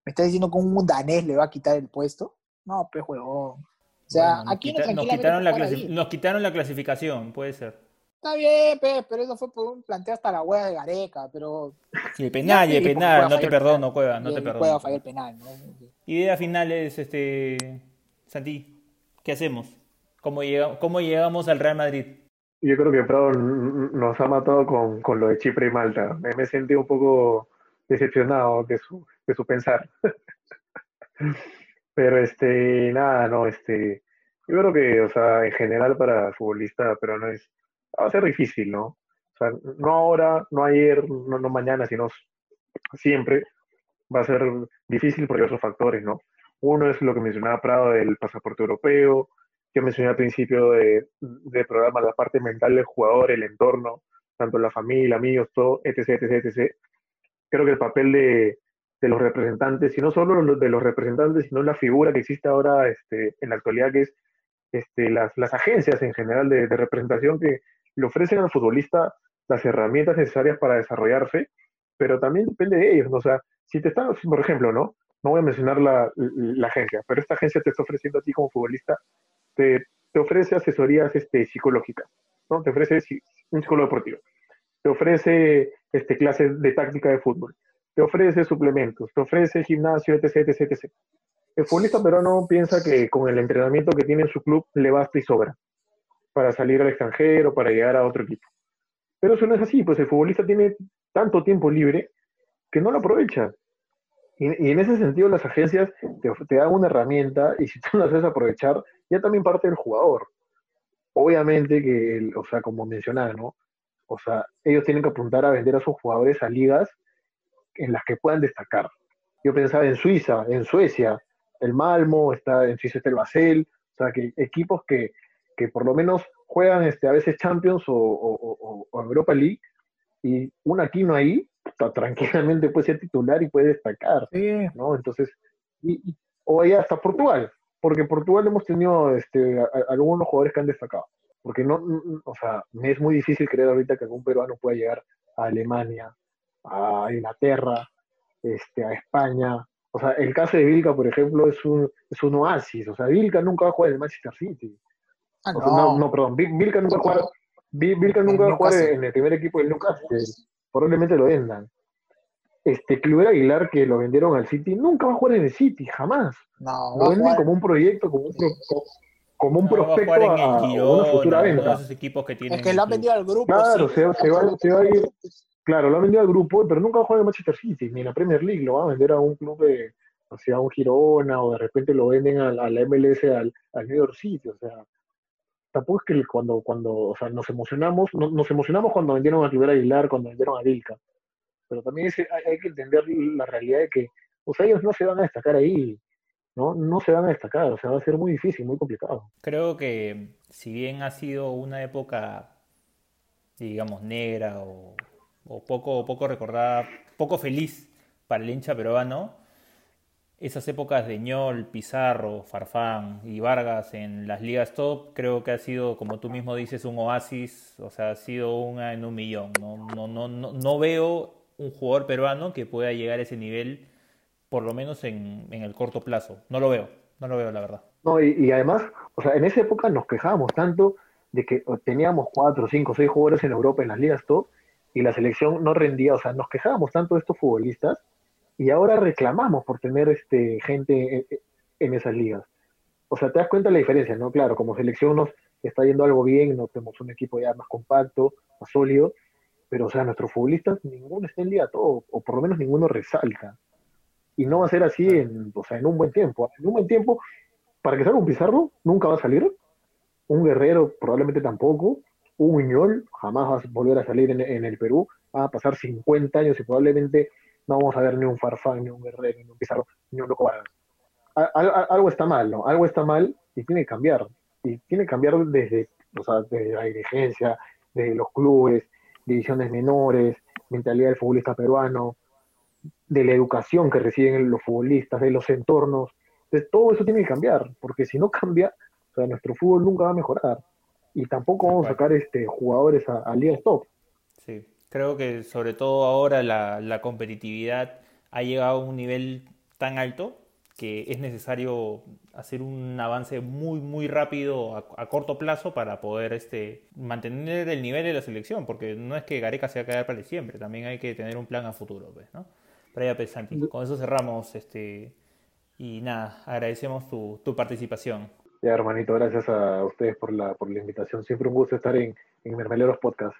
¿Me estás diciendo que un danés le va a quitar el puesto? No, pues, weón. O sea, aquí no nos, quitaron la nos quitaron la clasificación, puede ser. Está bien, pero eso fue por un planteo hasta la hueá de Gareca, pero... Sí, penal, y penal, no te perdono, Cueva, no te perdono. fallar penal, ¿no? Idea final es, este, Santi, ¿qué hacemos? ¿Cómo, ¿Cómo llegamos al Real Madrid? Yo creo que Prado nos ha matado con, con lo de Chipre y Malta. Me, me sentí un poco decepcionado de su, de su pensar. pero este, nada, no, este, yo creo que, o sea, en general para futbolista, pero no es, va a ser difícil, ¿no? O sea, no ahora, no ayer, no, no mañana, sino siempre va a ser difícil por diversos factores, ¿no? Uno es lo que mencionaba Prado del pasaporte europeo, que mencioné al principio de, de programa, la parte mental del jugador, el entorno, tanto la familia, amigos, todo, etc., etc., etc. Creo que el papel de, de los representantes, y no solo de los representantes, sino la figura que existe ahora este, en la actualidad, que es este, las, las agencias en general de, de representación que le ofrecen al futbolista las herramientas necesarias para desarrollarse, pero también depende de ellos, ¿no? O sea, si te están, por ejemplo, ¿no? No voy a mencionar la, agencia, pero esta agencia te está ofreciendo a ti como futbolista, te, te ofrece asesorías este, psicológicas, ¿no? Te ofrece un psicólogo deportivo, te ofrece este, clases de táctica de fútbol, te ofrece suplementos, te ofrece gimnasio, etc, etc, etc. El futbolista peruano piensa que con el entrenamiento que tiene en su club le basta y sobra para salir al extranjero, para llegar a otro equipo. Pero eso no es así, pues el futbolista tiene tanto tiempo libre que no lo aprovecha. Y, en ese sentido las agencias te, dan una herramienta y si tú la haces aprovechar, ya también parte del jugador. Obviamente que, o sea, como mencionaba, ¿no? O sea, ellos tienen que apuntar a vender a sus jugadores a ligas en las que puedan destacar. Yo pensaba en Suiza, en Suecia, el Malmo, está en Suiza está el Basel, o sea, que equipos que, que por lo menos juegan este, a veces Champions o, o Europa League y un aquí no ahí tranquilamente puede ser titular y puede destacar, ¿no? Entonces, y, o ahí hasta Portugal, porque Portugal hemos tenido este, algunos jugadores que han destacado, porque no, o sea, me es muy difícil creer ahorita que algún peruano pueda llegar a Alemania, a Inglaterra, este, a España, O sea, el caso de Vilca, por ejemplo, es un, es un oasis. O sea, Vilca nunca va a jugar en el Manchester City. Ah, no. no. perdón, Vilca nunca va a jugar, Vilca nunca va a jugar en el primer equipo del Newcastle. Probablemente lo vendan. Este Cluber Aguilar, que lo vendieron al City, nunca va a jugar en el City, jamás. No, lo venden como un proyecto, como un, como un prospecto a, una futura venta. es que lo han vendido al grupo. Claro, se, va, se, va, a ir. Claro, lo han vendido al grupo, pero nunca va a jugar en Manchester City, ni en la Premier League. Lo va a vender a un club de, o sea, a un Girona, o de repente lo venden a, la MLS, al, al, New York City. O sea, tampoco es que cuando, cuando o sea, nos emocionamos, nos emocionamos cuando vendieron a Cliver Aguilar, cuando vendieron a Vilca. Pero también hay, que entender la realidad de que, o sea, ellos no se van a destacar ahí ¿no? no se van a destacar, o sea, va a ser muy difícil, muy complicado. Creo que si bien ha sido una época, digamos, negra o, poco, poco recordada, poco feliz para el hincha peruano, esas épocas de Ñol, Pizarro, Farfán y Vargas en las ligas top, creo que ha sido, como tú mismo dices, un oasis, o sea, ha sido una en un millón. No, no, no, no, no veo un jugador peruano que pueda llegar a ese nivel por lo menos en, el corto plazo. No lo veo, no lo veo, la verdad. No, y, además, o sea, en esa época nos quejábamos tanto de que teníamos cuatro, cinco, seis jugadores en Europa en las ligas top y la selección no rendía, o sea, nos quejábamos tanto de estos futbolistas y ahora reclamamos por tener este gente en, esas ligas. O sea, te das cuenta de la diferencia, ¿no? Claro, como selección nos está yendo algo bien, nos tenemos un equipo ya más compacto, más sólido, pero o sea, nuestros futbolistas, ninguno está en liga top, o por lo menos ninguno resalta y no va a ser así en, o sea, en un buen tiempo. En un buen tiempo, para que salga un Pizarro, nunca va a salir. Un Guerrero probablemente tampoco. Un Muñol jamás va a volver a salir en, el Perú. Va a pasar 50 años y probablemente no vamos a ver ni un Farfán, ni un Guerrero, ni un Pizarro, ni un Loco Algo está mal, ¿no? Algo está mal y tiene que cambiar. Y tiene que cambiar desde, o sea, desde la dirigencia, desde los clubes, divisiones menores, mentalidad del futbolista peruano, de la educación que reciben los futbolistas, de los entornos. Entonces, todo eso tiene que cambiar, porque si no cambia, o sea, nuestro fútbol nunca va a mejorar. Y tampoco vamos a sacar este, jugadores a, a Liga Stop. Sí, creo que sobre todo ahora la, la competitividad ha llegado a un nivel tan alto que es necesario hacer un avance muy muy rápido a, corto plazo para poder este mantener el nivel de la selección porque no es que Gareca se va a quedar para siempre también hay que tener un plan a futuro pues, ¿no? Praya Pesanti. Con eso cerramos este y nada, agradecemos tu, tu, participación. Ya, hermanito, gracias a ustedes por la, por la invitación. Siempre un gusto estar en, en Mermeleros Podcast.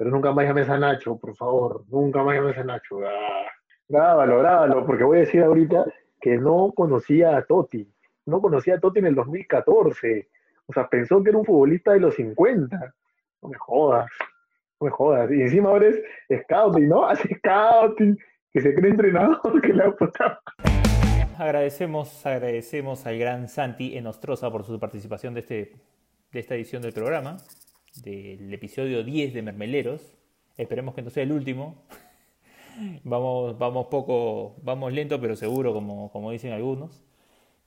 Pero nunca más llames a Nacho, por favor. Nunca más llames a Nacho. Ah, grábalo, grábalo, porque voy a decir ahorita que no conocía a Totti. No conocía a Totti en el 2014. O sea, pensó que era un futbolista de los 50. No me jodas. No me jodas. Y encima ahora es scouting, ¿no? Hace scouting que se cree entrenador que la puta. Agradecemos, agradecemos al gran Santi Enostroza por su participación de, este, de esta edición del programa, del episodio 10 de Mermeleros. Esperemos que no sea el último. vamos, vamos poco, vamos lento pero seguro, como, como dicen algunos.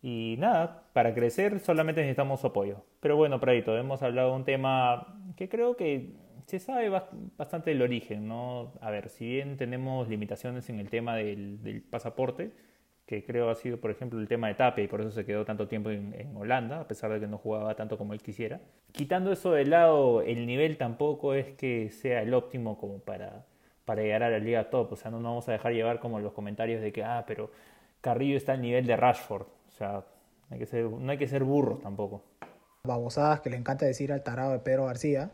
Y nada, para crecer solamente necesitamos su apoyo. Pero bueno, Pradito, hemos hablado de un tema que creo que se sabe bastante del origen, ¿no? A ver, si bien tenemos limitaciones en el tema del, pasaporte, que creo ha sido, por ejemplo, el tema de Tape y por eso se quedó tanto tiempo en, Holanda, a pesar de que no jugaba tanto como él quisiera. Quitando eso de lado, el nivel tampoco es que sea el óptimo como para, para llegar a la liga top, o sea, no nos vamos a dejar llevar como los comentarios de que, ah, pero Carrillo está al nivel de Rashford, o sea, no hay que ser burros tampoco. Babosadas que le encanta decir al tarado de Pedro García,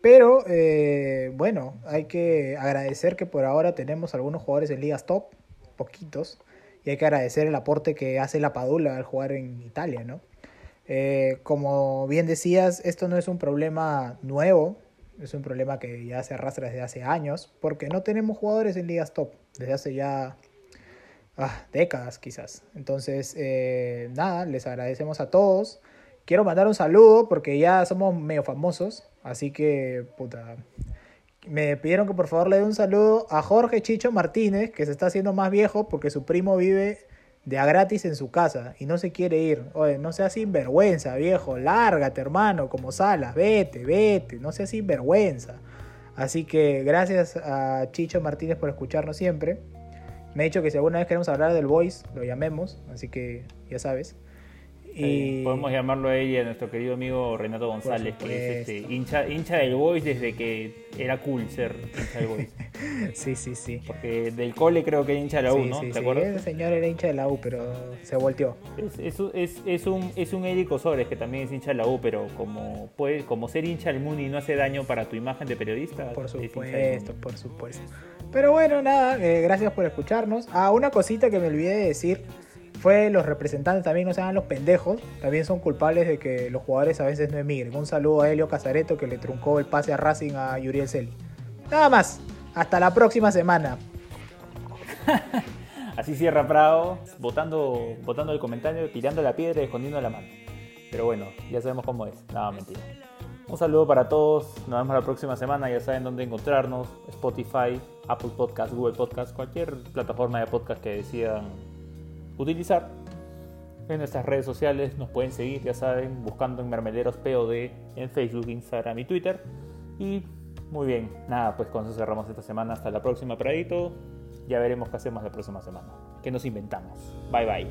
pero eh, bueno, hay que agradecer que por ahora tenemos algunos jugadores en ligas top, poquitos, y hay que agradecer el aporte que hace la Padula al jugar en Italia, ¿no? Eh, como bien decías, esto no es un problema nuevo, es un problema que ya se arrastra desde hace años, porque no tenemos jugadores en ligas top, desde hace ya ah, décadas quizás. Entonces, eh, nada, les agradecemos a todos. Quiero mandar un saludo porque ya somos medio famosos. Así que, puta. Me pidieron que por favor le dé un saludo a Jorge Chicho Martínez, que se está haciendo más viejo porque su primo vive de a gratis en su casa y no se quiere ir. Oye, no seas sinvergüenza, viejo. Lárgate, hermano, como Salas. Vete, vete. No seas sinvergüenza. Así que gracias a Chicho Martínez por escucharnos siempre. Me ha dicho que si alguna vez queremos hablar del Voice, lo llamemos, así que ya sabes. Y... podemos llamarlo a ella, a nuestro querido amigo Renato González, que es este, hincha, hincha del Boys desde que era cool ser hincha del Boys. sí, sí, sí. Porque del cole creo que era hincha de la U, ¿no? ¿Te acuerdas? El señor era hincha de la U, pero se volteó. Es, es, es, un, es un Eric Osores que también es hincha de la U, pero como, puede, como ser hincha del Muni no hace daño para tu imagen de periodista. Por supuesto, por supuesto. Pero bueno, nada, eh, gracias por escucharnos. Ah, una cosita que me olvidé de decir fue los representantes también no sean los pendejos, también son culpables de que los jugadores a veces no emigren. Un saludo a Helio Casareto que le truncó el pase a Racing a Yuriel Celi. Nada más, hasta la próxima semana. Así cierra Prado, votando, votando el comentario, tirando la piedra y escondiendo la mano. Pero bueno, ya sabemos cómo es, nada mentira. Un saludo para todos, nos vemos la próxima semana, ya saben dónde encontrarnos, Spotify, Apple Podcast, Google Podcast, cualquier plataforma de podcast que decidan utilizar. En nuestras redes sociales nos pueden seguir, ya saben, buscando en Mermeleros POD en Facebook, Instagram y Twitter. Y muy bien, nada, pues con eso cerramos esta semana. Hasta la próxima, Pradito. Ya veremos qué hacemos la próxima semana. ¿Qué nos inventamos? Bye bye.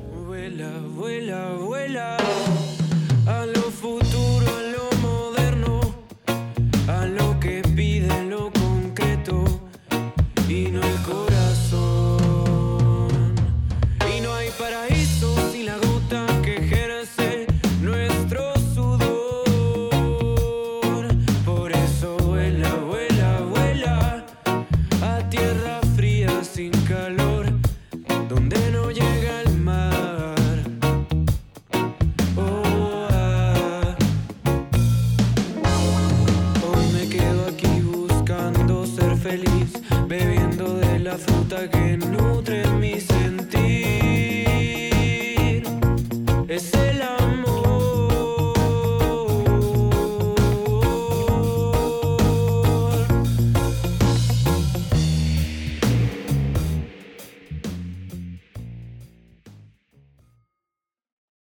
Que